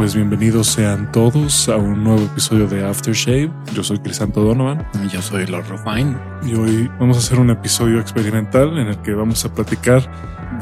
pues bienvenidos sean todos a un nuevo episodio de Aftershave. Yo soy Crisanto Donovan. Yo soy Lord Refine. Y hoy vamos a hacer un episodio experimental en el que vamos a platicar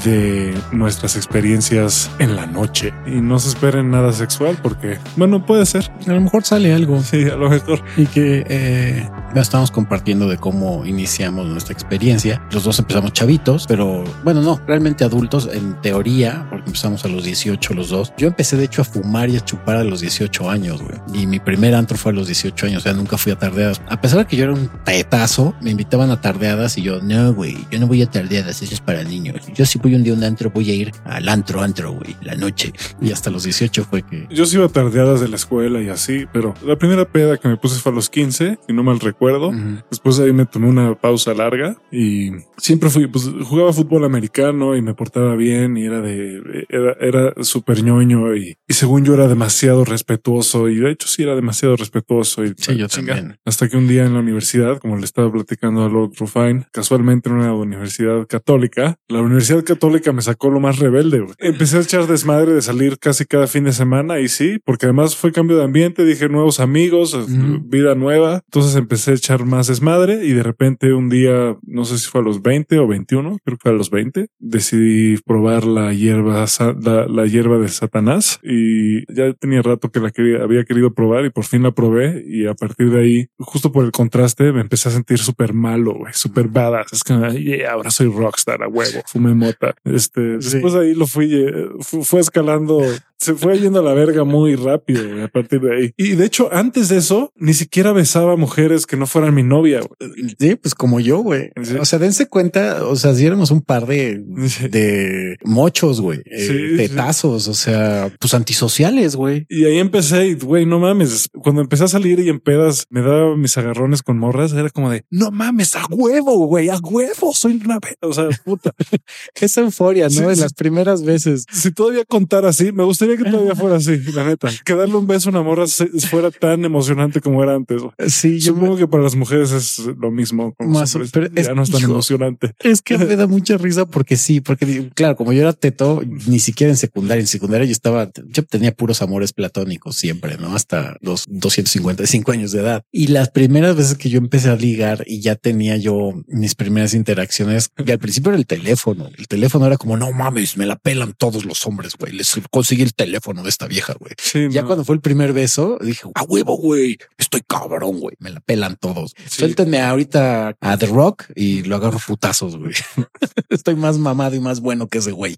de nuestras experiencias en la noche. Y no se esperen nada sexual porque, bueno, puede ser. A lo mejor sale algo. Sí, a lo mejor. Y que eh, estamos compartiendo de cómo iniciamos nuestra experiencia. Los dos empezamos chavitos, pero bueno, no, realmente adultos en teoría, porque empezamos a los 18 los dos. Yo empecé de hecho a fumar y a chupar a los 18 años, güey. Y mi primer antro fue a los 18 años, o sea, nunca fui a tardeadas. A pesar de que yo era un tetazo, me invitaban a tardeadas y yo, no, güey, yo no voy a tardeadas, eso es para niños. Yo sí voy un día a un antro, voy a ir al antro, antro, güey, la noche. Y hasta los 18 fue que... Yo sí iba a tardeadas de la escuela y así, pero la primera peda que me puse fue a los 15, y no mal recuerdo. Ujú. Después de ahí me tomé una pausa larga y siempre fui, pues jugaba fútbol americano y me portaba bien y era de, era, era súper ñoño y, y según yo era demasiado respetuoso y de hecho sí era demasiado respetuoso y Sí, yo chinga. también. Hasta que un día en la universidad, como le estaba platicando a Lord Rufine, casualmente en una universidad católica, la universidad católica me sacó lo más rebelde. güey. Empecé a echar desmadre de salir casi cada fin de semana y sí, porque además fue cambio de ambiente, dije nuevos amigos, Ujú. vida nueva. Entonces empecé a echar más desmadre y de repente un día, no sé si fue a los 20 o 21, creo que fue a los 20, decidí probar la hierba, la, la hierba de Satanás y ya tenía rato que la quería, había querido probar y por fin la probé y a partir de ahí, justo por el contraste, me empecé a sentir súper malo, güey, súper badass. Es que, yeah, ahora soy rockstar a huevo, fumé mota. Este, Sí. después de ahí lo fui, eh, fu- fue escalando, se fue yendo a la verga muy rápido güey, a partir de ahí. Y de hecho, antes de eso, ni siquiera besaba a mujeres que no fueran mi novia. güey. Sí, pues como yo, güey. Sí. O sea, dense cuenta, o sea, si éramos un par de, Sí. de mochos, güey, eh, Sí, sí. tetazos, o sea, pues antisociales, güey. Y ahí empecé y, güey, no mames. Cuando empecé a salir y en pedas me daba mis agarrones con morras, era como de, no mames, a huevo, güey, a huevo, soy una pe-". O sea, puta. Esa euforia, ¿no? Sí. las primeras veces. si todavía contara así, me gustaría que todavía fuera así, la neta. Que darle un beso a una morra fuera tan emocionante como era antes. Sí, yo Supongo que para las mujeres es lo mismo. Más o- hombres. pero es- ya no es tan hijo. emocionante. Es que me da mucha risa porque sí, porque claro, como yo era teto, ni siquiera en secundaria, en secundaria yo estaba, yo tenía puros amores platónicos siempre, ¿no? Hasta los 255 años de edad. Y las primeras veces que yo empecé a ligar y ya tenía yo mis primeras interacciones, y al principio era el teléfono. El teléfono era como, no mames, me la pelan todos los hombres, güey. Les conseguí el teléfono de esta vieja, güey. Sí, Ya no. cuando fue el primer beso, dije, a huevo, güey, estoy cabrón, güey, me la pelan todos. Sí. Suéltenme ahorita a The Rock y lo agarro putazos, güey. estoy más mamado y más bueno que ese güey.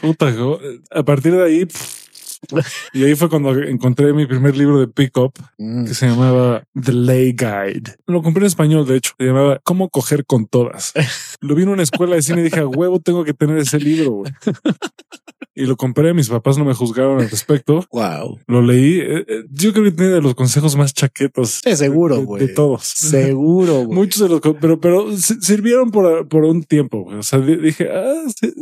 Puta, a partir de ahí. pff, y ahí fue cuando encontré mi primer libro de pick-up Mm. que se llamaba The Lay Guide. Lo compré en español, de hecho. Se llamaba Cómo coger con todas. Lo vi en una escuela de cine y dije, a huevo, tengo que tener ese libro. güey". Y lo compré. Mis papás no me juzgaron al respecto. Wow. Lo leí. eh, eh, Yo creo que tiene de los consejos más chaquetos Sí, seguro, de- de, güey. de todos. Seguro, güey. Muchos de los, pero, pero si- sirvieron por, por un tiempo. güey. O sea, di- dije, ah, sí.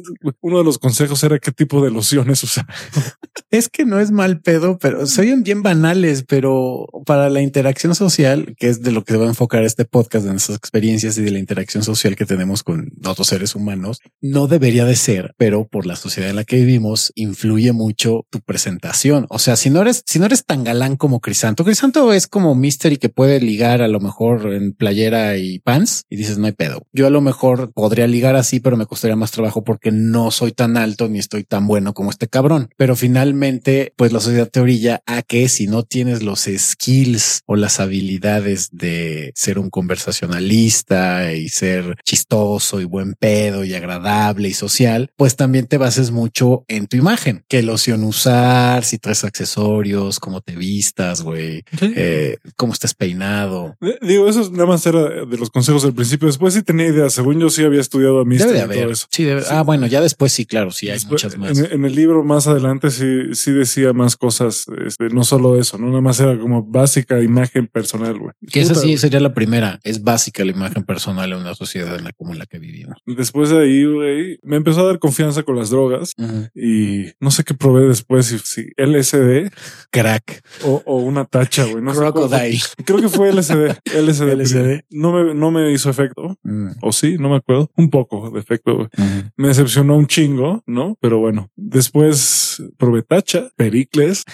uno de los consejos era qué tipo de lociones usar. Es que no es mal pedo, pero se oyen bien banales, pero para la interacción social, que es de lo que se va a enfocar este podcast, de nuestras experiencias y de la interacción social que tenemos con otros seres humanos, no debería de ser, pero por la sociedad en la que vivimos influye mucho tu presentación. O sea, si no eres, si no eres tan galán como Crisanto, Crisanto es como Mystery que puede ligar a lo mejor en playera y pants y dices no hay pedo. Yo a lo mejor podría ligar así, pero me costaría más trabajo porque no soy tan alto ni estoy tan bueno como este cabrón. Pero finalmente, pues la sociedad te orilla a que si no tienes los skills o las habilidades de ser un conversacionalista y ser chistoso y buen pedo y agradable y social, pues también te bases mucho en tu imagen, qué loción usar, si traes accesorios, cómo te vistas, güey, eh, cómo estés peinado. Eh, Digo, eso nada más era de los consejos del principio. Después sí tenía ideas. Según yo sí había estudiado a mí Debe de todo haber. eso. Sí, debe- Ah, bueno, ya después sí, claro, sí hay Después, muchas más. En, en el libro más adelante sí, sí decía más cosas, este, no solo eso, no nada más era como básica imagen personal, güey. Que esa sí sería la primera. Es básica la imagen personal en una sociedad en la como en la que vivimos. Después de ahí, güey, me empezó a dar confianza con las drogas. Ujú. Y no sé qué probé después, si, si LSD Crack. o, o una tacha, güey. No sé. Crocodile. Creo que fue LSD. LSD. LSD. No me, no me hizo efecto. Mm, O sí, no me acuerdo. Un poco de efecto. güey. mm. Me decepcionó un chingo, ¿no? Pero bueno, después probé tacha, pericles.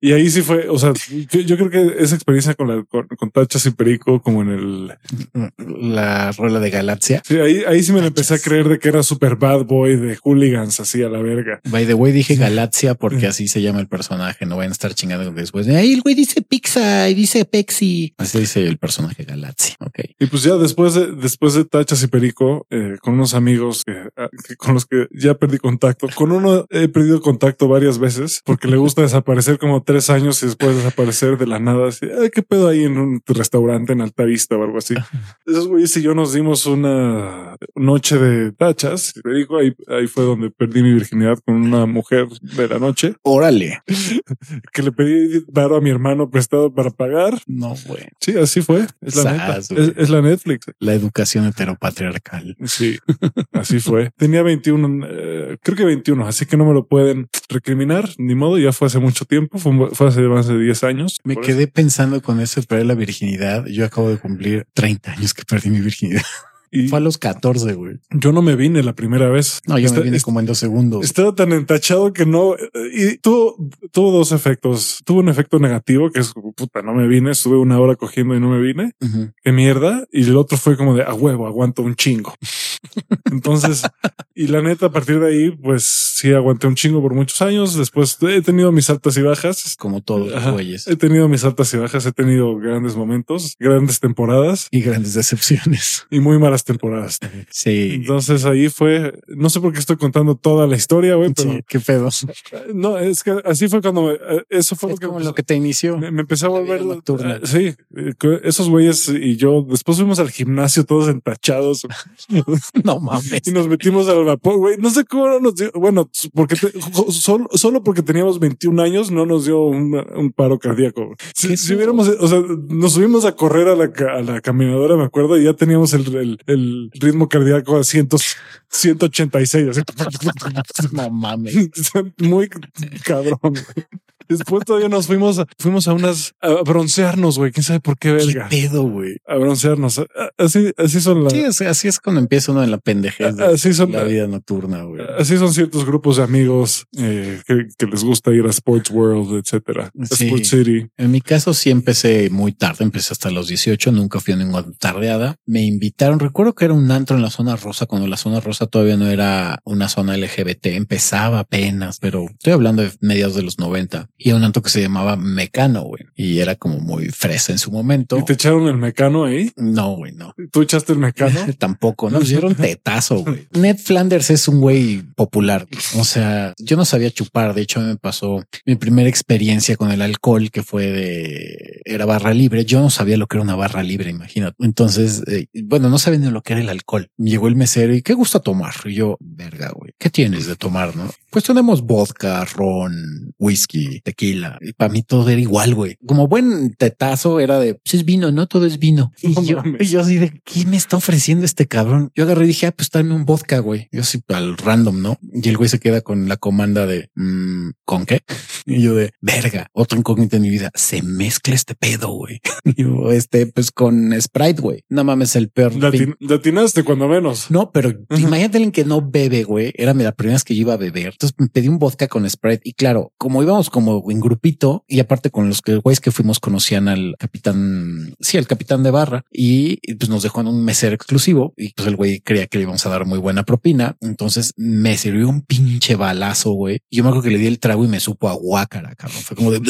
y ahí sí fue, o sea, yo, yo creo que esa experiencia con la, con, con tachas y perico, como en el, La rola de Galaxia. sí, ahí, ahí sí me la empecé a creer de que era super bad boy de hooligans así a la verga. By the way, dije Galaxia porque así se llama el personaje. No vayan a estar chingando después de ahí. El güey dice pizza y dice Pexi. Así dice el personaje Galaxia. Ok. Y pues ya después de, después de Tachas y Perico, eh, con unos amigos que, ah, que- con los que ya perdí contacto, con uno he perdido contacto varias veces porque le gusta desaparecer como tres años y después desaparecer de la nada. Así, "Ay, qué pedo ahí en un restaurante en Altavista o algo así. Esos güeyes y yo nos dimos una noche de tachas y Perico. Ahí, ahí fue donde perdí mi virginidad con una mujer de la noche Órale. que le pedí varo a mi hermano prestado para pagar. No, güey. Sí, así fue. Es la güey. Es, es la Netflix. La educación heteropatriarcal. Sí, así fue. Tenía 21, eh, creo que 21, así que no me lo pueden recriminar, ni modo, ya fue hace mucho tiempo, fue, fue hace más de 10 años. Me quedé pensando con eso de perder la virginidad. Yo acabo de cumplir 30 años que perdí mi virginidad. Y Fue a los 14, güey. yo no me vine la primera vez. No, yo Está- me vine como en dos segundos. Estaba tan entachado que no, y tuvo, tuvo dos efectos. Tuvo un efecto negativo, que es puta, no me vine, estuve una hora cogiendo y no me vine. Ujú. qué mierda. Y el otro fue como de a huevo, aguanto un chingo. Entonces, y la neta, a partir de ahí, pues sí aguanté un chingo por muchos años. Después he tenido mis altas y bajas. Como todos los güeyes. He tenido mis altas y bajas, he tenido grandes momentos, grandes temporadas Y grandes decepciones. y muy malas temporadas. Sí. Entonces ahí fue, no sé por qué estoy contando toda la historia, güey, pero Sí, qué pedo. no, es que así fue cuando me, eh, eso fue Es lo que, como lo que te inició. me, me empecé a volver nocturna. eh, Sí, eh, esos güeyes y yo después fuimos al gimnasio todos entachados No mames. y nos metimos al vapor, güey. No sé cómo no nos dio. Bueno, porque te- solo, solo porque teníamos 21 años no nos dio un, un paro cardíaco. Si, ¿Qué si hubiéramos, o sea, nos subimos a correr a la, a la caminadora, me acuerdo, y ya teníamos el, el, el ritmo cardíaco a 100, 186. así. No mames. Muy cabrón. güey. Después todavía nos fuimos a, fuimos a unas a broncearnos, güey. Quién sabe por qué ¿Qué verga. pedo, güey? A broncearnos. Así, así son las, Sí, es- así es cuando empieza uno en la pendejez de así son, la vida nocturna, güey. así son ciertos grupos de amigos eh, que, que les gusta ir a Sports World, etcétera. Sí. Sports City. En mi caso sí empecé muy tarde, empecé hasta los 18, nunca fui a ninguna tardeada. Me invitaron, recuerdo que era un antro en la zona rosa, cuando la zona rosa todavía no era una zona LGBT, empezaba apenas, pero estoy hablando de mediados de los 90. Y un antro que se llamaba Mecano, güey, y era como muy fresa en su momento. Y te echaron el mecano ahí. No, güey, no. Tú echaste el mecano. Tampoco, no, pusieron tetazo, güey. Ned Flanders es un güey popular. O sea, yo no sabía chupar. De hecho, me pasó mi primera experiencia con el alcohol, que fue de, era barra libre. Yo no sabía lo que era una barra libre, imagínate. Entonces, eh, bueno, no sabía ni lo que era el alcohol. Llegó el mesero y qué gusta tomar. Y yo, verga, güey, ¿qué tienes de tomar, no? Pues tenemos vodka, ron, whisky, tequila. Y para mí todo era igual, güey. Como buen tetazo era de, pues es vino, no todo es vino. Y No yo, mames. y yo así de, ¿qué me está ofreciendo este cabrón? Yo agarré y dije, ah, pues dame un vodka, güey. Yo así al random, ¿no? Y el güey se queda con la comanda de, mm, ¿con qué? Y yo de, verga, otro incógnito en mi vida. Se mezcla este pedo, güey. Y yo, este, pues con Sprite, güey. No mames, el peor. Latin- latinaste cuando menos. No, pero imagínate alguien que no bebe, güey. Era la primera vez que yo iba a beber. Entonces me pedí un vodka con Sprite y claro, como íbamos como en grupito y aparte con los que güeyes que fuimos conocían al capitán, sí, al capitán de barra y pues nos dejó en un mesero exclusivo y pues el güey creía que le íbamos a dar muy buena propina. Entonces me sirvió un pinche balazo, güey. Yo me acuerdo que le di el trago y me supo a guácara, cabrón. Fue como de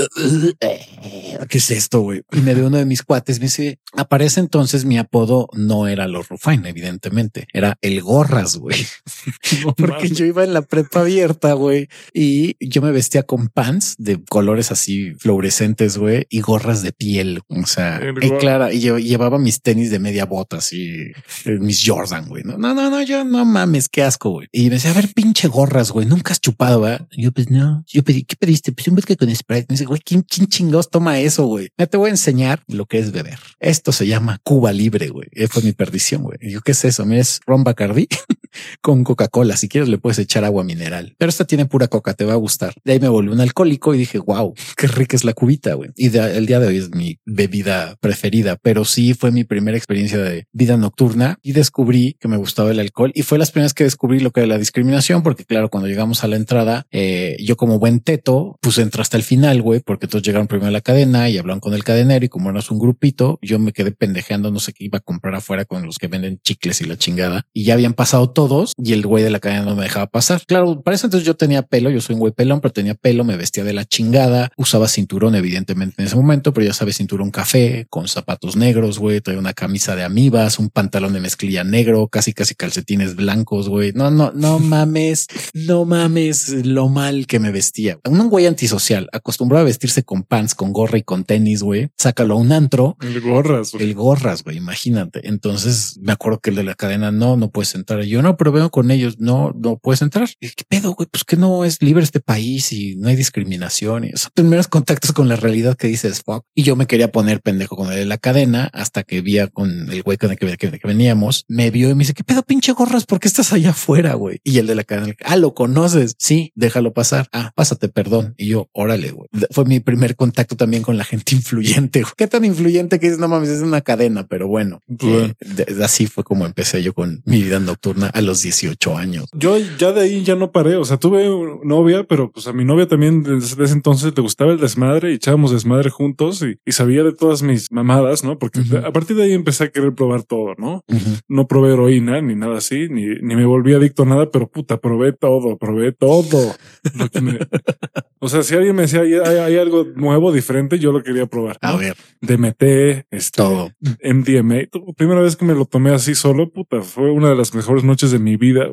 ¿qué es esto, güey? Y me dio uno de mis cuates, me dice, aparece entonces mi apodo no era los Rufain, evidentemente, era el gorras, güey. No Porque yo iba en la prepa abierta, güey, y yo me vestía con pants de colores así fluorescentes, güey, y gorras de piel. O sea, y clara, y yo llevaba mis tenis de media bota, así, eh, mis Jordan, güey. No, no, no, no, yo no mames, qué asco, güey. Y me decía, a ver, pinche gorras, güey, nunca has chupado, ¿verdad? Y yo, pues no, yo pedí, ¿qué pediste? Pues un vodka con Sprite. Me dice, güey, ¿quién, quién chingados toma eso, güey? Ya te voy a enseñar lo que es beber. Es esto se llama Cuba Libre, güey. Fue mi perdición, güey. Y yo, ¿qué es eso? Mira, es ron Bacardi con Coca-Cola. Si quieres le puedes echar agua mineral, pero esta tiene pura coca, te va a gustar. De ahí me volví un alcohólico y dije, wow, qué rica es la cubita, güey. Y el día de hoy es mi bebida preferida, pero sí fue mi primera experiencia de vida nocturna y descubrí que me gustaba el alcohol y fue las primeras que descubrí lo que era la discriminación, porque claro, cuando llegamos a la entrada, eh, yo como buen teto, pues entra hasta el final, güey, porque todos llegaron primero a la cadena y hablaron con el cadenero y como eras un grupito, yo me quedé pendejeando, no sé qué iba a comprar afuera con los que venden chicles y la chingada y ya habían pasado todos y el güey de la cadena no me dejaba pasar. Claro, para eso entonces yo tenía pelo, yo soy un güey pelón, pero tenía pelo, me vestía de la chingada, usaba cinturón evidentemente en ese momento, pero ya sabes, cinturón café con zapatos negros, güey, traía una camisa de amibas, un pantalón de mezclilla negro, casi casi calcetines blancos, güey. No, no, no mames, no mames lo mal que me vestía. Un güey antisocial, acostumbrado a vestirse con pants, con gorra y con tenis, güey. Sácalo a un antro. El gorras, güey. El gorras, güey, imagínate. Entonces me acuerdo que el de la cadena, no, no puedes entrar. Yo no, pero veo con ellos, no, no puedes entrar. ¿Qué pedo, güey? Pues que no es libre este país y no hay discriminación. Y esos primeros contactos con la realidad que dices, fuck. Y yo me quería poner pendejo con el de la cadena hasta que vi con el güey con el que, que, veníamos. Me vio y me dice, ¿qué pedo, pinche gorras? ¿Por qué estás allá afuera, güey? Y el de la cadena, ah, lo conoces. Sí, déjalo pasar. Ah, pásate, perdón. Y yo, órale, güey. Fue mi primer contacto también con la gente influyente. Qué tan influyente que es, no mames, es una cadena, pero bueno, eh, así fue como empecé yo con mi vida nocturna a los 18 años. Yo ya de ahí ya no paré. O sea, tuve novia, pero pues a mi novia también desde ese entonces le gustaba el desmadre y echábamos desmadre juntos y, sabía de todas mis mamadas, ¿no? Porque a partir de ahí empecé a querer probar todo, ¿no? No probé heroína ni nada así, ni, ni me volví adicto a nada, pero puta, probé todo, probé todo. o sea, si alguien me decía hay, algo nuevo, diferente, yo lo quería probar. A ver. DMT, este, todo. MDMA. Primera vez que me lo tomé así solo, puta, fue una de las mejores noches de mi vida,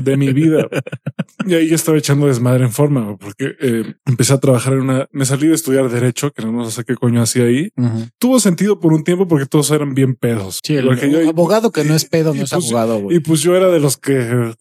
de mi vida. y ahí yo estaba echando desmadre en forma, porque eh, empecé a trabajar en una, me salí de estudiar derecho, que no sé qué coño hacía ahí. Tuvo sentido por un tiempo porque todos eran bien pedos. Sí, el, abogado que no es pedo no es pues, abogado. Y pues yo era de los que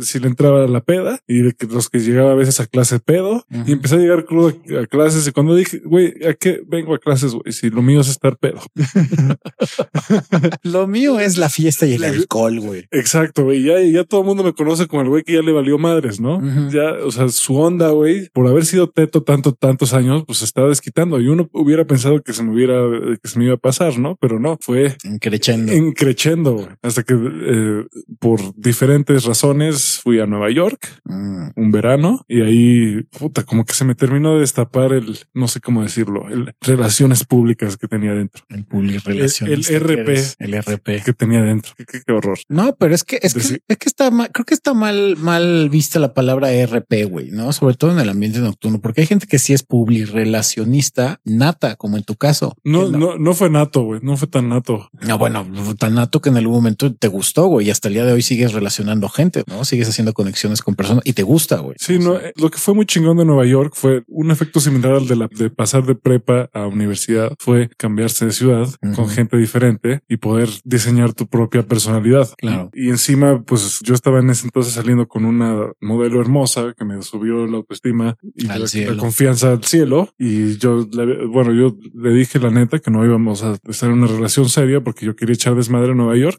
si le entraba la peda y de que los que llegaba a veces a clase pedo y empecé a llegar crudo a, clases y cuando dije, güey, ¿a qué vengo a clases? Güey, si lo mío es estar pedo. lo mío es la fiesta y el alcohol, güey. Exacto, güey. Ya, ya todo el mundo me conoce como el güey que ya le valió madres, ¿no? Ya, o sea, su onda, güey, por haber sido teto tanto, tantos años, pues estaba desquitando y uno hubiera pensado que se me hubiera, que se me iba a pasar, ¿no? Pero no, fue encrechendo, encrechendo. Hasta que eh, por diferentes razones fui a Nueva York mm. un verano y ahí, puta, como que se me terminó de destapar el, no sé cómo decirlo, el relaciones públicas que tenía dentro. El relaciones. El, RP. El RP. Que tenía dentro. Qué, horror. No, pero es que, es que, es que está mal, creo que está mal, mal vista la palabra RP, güey, ¿no? Sobre todo en el ambiente nocturno, porque hay gente que sí es relacionista nata, como en tu caso. No, no, no, fue nato, güey, no fue tan nato. No, bueno, tan nato que en algún momento te gustó, güey, y hasta el día de hoy sigues relacionando gente, ¿no? Sigues haciendo conexiones con personas y te gusta, güey. Sí, no, lo que fue muy chingón de Nueva York fue un efecto similar al de la de pasar de prepa a universidad, fue cambiarse de ciudad con gente diferente y poder diseñar tu propia personalidad. Claro. Y encima, pues yo estaba en ese entonces saliendo con una modelo hermosa que me subió la autoestima y la, confianza al cielo. Y yo, bueno, yo le dije la neta que no íbamos a estar en una relación seria porque yo quería echar desmadre a Nueva York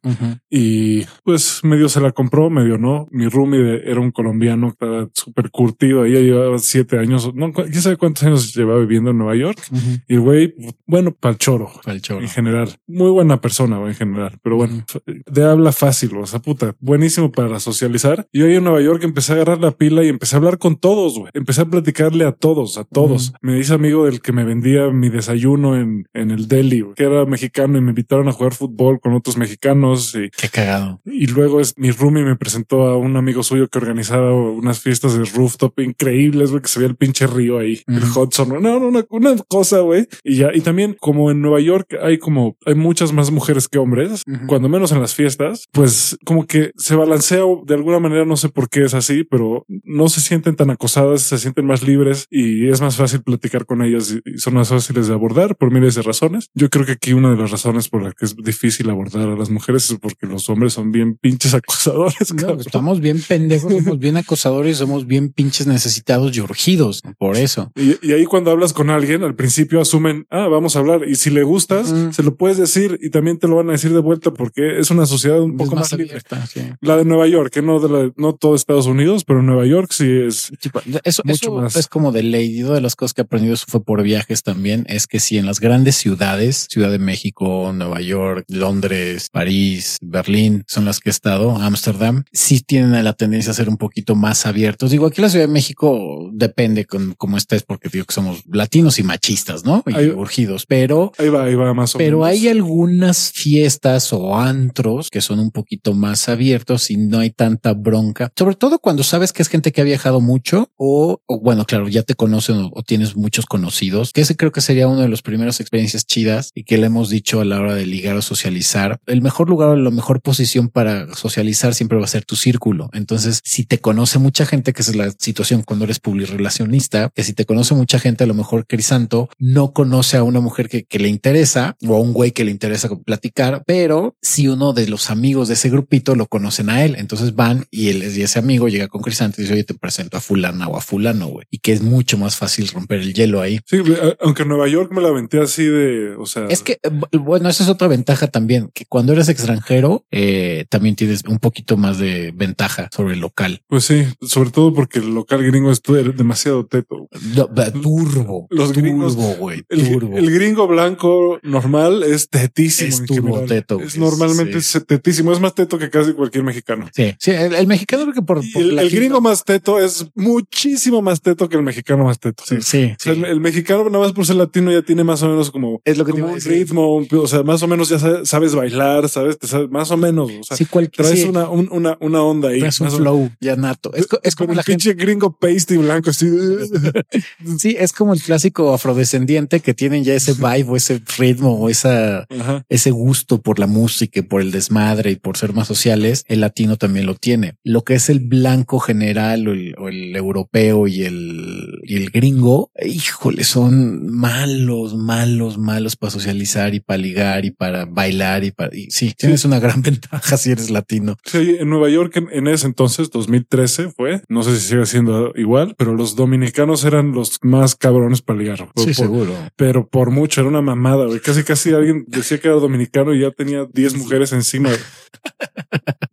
y pues medio se la compró, medio no. Mi roomie era un colombiano que estaba súper curtido. Ella llevaba siete años, no, quién sabe cuántos años llevaba viviendo en Nueva York. Y el güey, bueno, pa'l choro. Pa'l choro. En general. Muy buena persona, en general. Pero bueno, de habla fácil, o sea, puta, buenísimo para socializar. Y hoy en Nueva York empecé a agarrar la pila y empecé a hablar con todos, güey. Empecé a platicarle a todos, a todos. Me hice amigo del que me vendía mi desayuno en, en el deli, que era mexicano y me invitaron a jugar fútbol con otros mexicanos. Y, Qué cagado. Y luego es mi roomie me presentó a un amigo suyo que organizaba unas fiestas de rooftop increíbles, güey, que se veía el pinche río ahí, el Hudson. No, no, una, una cosa, güey. Y ya, y también como en Nueva York hay como, hay muchas más mujeres que hombres, cuando menos en las fiestas, pues como que se balancea de alguna manera, no sé por qué es así, pero no se sienten tan acosadas, se sienten más libres y es más fácil platicar con ellas y son más fáciles de abordar por miles de razones. Yo creo que aquí una de las razones por las que es difícil abordar a las mujeres es porque los hombres son bien pinches acosadores. estamos bien pendejos, somos bien acosadores, somos bien pinches necesitados y urgidos por eso. Y, ahí cuando hablas con alguien, al principio asumen, ah, vamos a hablar y si le gustas, Mm. se lo puedes decir y también te lo van a decir de vuelta porque es una sociedad un Es poco más, abierta, sí. La de Nueva York, que no de la, no todo Estados Unidos, pero Nueva York sí es. Tipo, eso, Mucho eso más. es como de ley. Y una de las cosas que he aprendido eso fue por viajes también. Es que si en las grandes ciudades, Ciudad de México, Nueva York, Londres, París, Berlín, son las que he estado, Ámsterdam, sí tienen la tendencia a ser un poquito más abiertos. Digo, aquí la Ciudad de México depende con cómo estés, porque digo que somos latinos y machistas, ¿no? Y Ahí- urgidos, pero Ahí va, ahí va más o pero menos. hay algunas fiestas o antros que son un poquito más abiertos y no hay tanta bronca, sobre todo cuando sabes que es gente que ha viajado mucho o, o bueno, claro, ya te conocen o, o tienes muchos conocidos, que ese creo que sería una de las primeras experiencias chidas y que le hemos dicho a la hora de ligar o socializar. El mejor lugar o la mejor posición para socializar siempre va a ser tu círculo. Entonces, si te conoce mucha gente, que esa es la situación cuando eres publirelacionista, que si te conoce mucha gente, a lo mejor Crisanto no conoce a una mujer que, que le interesa o a un güey que le interesa platicar, pero si uno de los amigos de ese grupito lo conocen a él, entonces van y, él, y ese amigo llega con Crisanto y dice, oye, te presento a fulana o a fulano, güey, y que es mucho más fácil romper el hielo ahí. Sí, a- aunque en Nueva York me la aventé así de, o sea, Es que, eh, bu- bueno, esa es otra ventaja también, que cuando eres extranjero, eh, también tienes un poquito más de ventaja sobre el local. pues sí, sobre todo porque el local gringo es demasiado teto. No, turbo. Los gringos- turbo, güey. El, turbo. el gringo blanco normal es tetísimo. Es turbo teto, Es güey, normalmente sí. es tetísimo. Es más teto que casi cualquier mexicano. Sí, sí, el, el mexicano creo que por, el, el gringo más teto es muchísimo más teto que el mexicano más teto. Sí, sí, O sea, sí. el, el mexicano, nada más por ser latino, ya tiene más o menos como, Es lo que como un decir. ritmo, un- o sea, más o menos ya sa- sabes bailar, sabes, Te sabes más o menos. O sea, Sí, traes una, un- una, una onda ahí. traes un flow ya nato. Es, es como el la gente. pinche gringo pasty blanco, así. Sí, es como el clásico afrodescendiente que tienen ya ese vibe o ese ritmo o esa, Ajá. ese gusto por la música y por el desmadre y por ser más sociales, el latino también lo tiene. Lo que es el blanco general o el, o el europeo y el, y el gringo, híjole, son malos, malos, malos para socializar y para ligar y para bailar y para, y sí, tienes una gran ventaja si eres latino. Sí, en Nueva York en, ese entonces, 2013 fue, no sé si sigue siendo igual, pero los dominicanos eran los más cabrones para ligar. Por- Sí, por- seguro. pero por mucho era una mamada, güey. Casi, casi alguien decía que era dominicano y ya tenía 10 mujeres encima.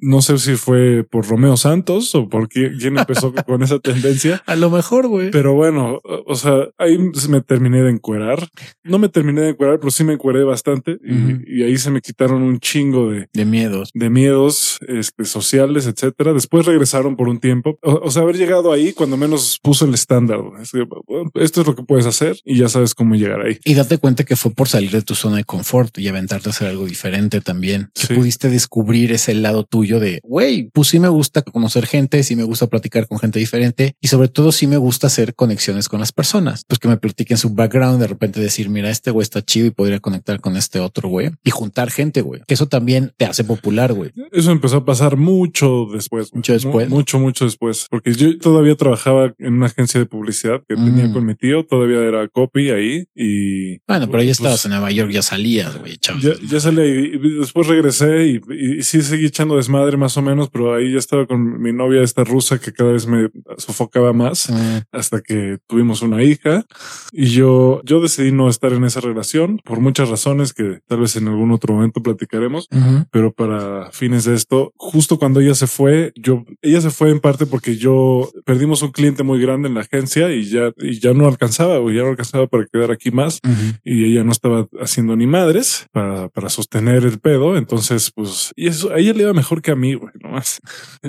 No sé si fue por Romeo Santos o por qui- quién empezó con esa tendencia. A lo mejor, güey. Pero bueno, o sea, ahí me terminé de encuerar. No me terminé de encuerar, pero sí me encueré bastante y, ahí se me quitaron un chingo de, De miedos. de miedos este, sociales, etcétera. Después regresaron por un tiempo. O, o sea, haber llegado ahí cuando menos puso el estándar. Es que, bueno, esto es lo que puedes hacer y ya sabes cómo llegar ahí. Y date cuenta que fue por salir de tu zona de confort y aventarte a hacer algo diferente también. Que Sí. pudiste descubrir ese lado tuyo de, güey, pues sí me gusta conocer gente, sí me gusta platicar con gente diferente y sobre todo sí me gusta hacer conexiones con las personas. Pues que me platiquen su background, de repente decir, mira, este güey está chido y podría conectar con este otro güey y juntar gente, güey. Que eso también te hace popular, güey. Eso empezó a pasar mucho después. Mucho después. Mu- mucho, mucho después. Porque yo todavía trabajaba en una agencia de publicidad que tenía Mm. con mi tío. Todavía era copy ahí y... Bueno, pero ya pues, estabas en Nueva York, ya salías, güey. Ya, ya salí y después regresé y, y sí seguí echando desmadre más o menos, pero ahí ya estaba con mi novia, esta rusa, que cada vez me sofocaba más Mm, hasta que tuvimos una hija y yo, yo decidí no estar en esa relación por muchas razones que tal vez en algún otro momento platicaremos. ujú. Pero para fines de esto, justo cuando ella se fue, yo, ella se fue en parte porque yo perdimos un cliente muy grande en la agencia y ya, y ya no alcanzaba, o ya no alcanzaba para quedar aquí más Ujú. y ella no estaba haciendo ni madres para, para sostener el pedo. Entonces, pues, y eso, a ella le iba mejor que a mí, güey, nomás.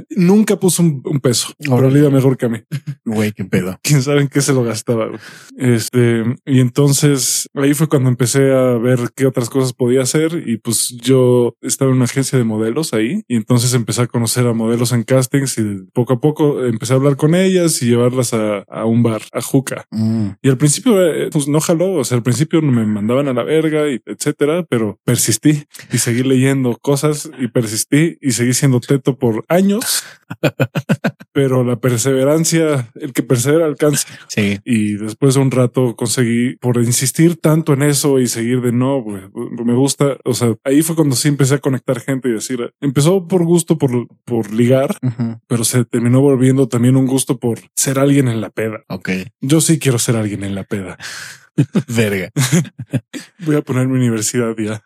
Nunca puso un, un peso, pero le iba mejor que a mí. Güey, qué pedo. Quién sabe en qué se lo gastaba. güey. Este, y entonces ahí fue cuando empecé a ver qué otras cosas podía hacer. Y pues yo estaba en una agencia de modelos ahí. Y entonces empecé a conocer a modelos en castings y poco a poco empecé a hablar con ellas y llevarlas a, a un bar, a Juca. Mm. Y al principio, eh, pues no jaló. O sea, al principio me mandaban a la verga y etcétera, pero persistí y seguí leyendo cosas y persistí y seguí siendo teto por años. pero la perseverancia, el que persevera alcanza. Sí. Y después de un rato conseguí, por insistir tanto en eso y seguir de no, me gusta. O sea, ahí fue cuando sí empecé a conectar gente y decir, empezó por gusto, por, por ligar, pero se terminó volviendo también un gusto por ser alguien en la peda. Ok. Yo sí quiero ser alguien en la peda. Verga. Voy a poner mi universidad ya.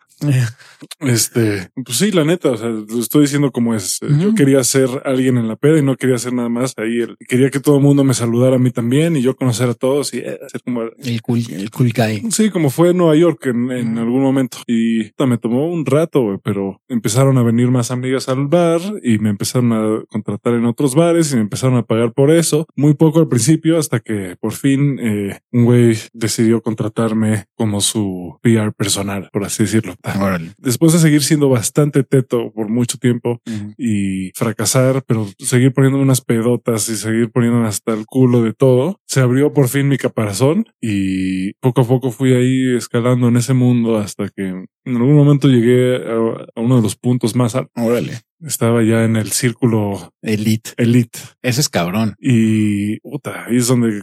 Este, pues sí, la neta, o sea, lo estoy diciendo como es. Yo Ujú. quería ser alguien en la peda y no quería ser nada más ahí. El- Quería que todo el mundo me saludara a mí también y yo conocer a todos y eh, ser como El cool, el cool guy. Sí, como fue en Nueva York en, algún momento. Y me tomó un rato, güey, pero empezaron a venir más amigas al bar y me empezaron a contratar en otros bares y me empezaron a pagar por eso. Muy poco al principio hasta que por fin eh, un güey decidió contratarme como su PR personal, por así decirlo. Órale. Después de seguir siendo bastante teto por mucho tiempo, y fracasar, pero seguir poniendo unas pedotas y seguir poniéndome hasta el culo de todo. Se abrió por fin mi caparazón y poco a poco fui ahí escalando en ese mundo hasta que en algún momento llegué a, a uno de los puntos más altos. Órale. Estaba ya en el círculo Elite. elite Ese es cabrón. y puta, ahí es donde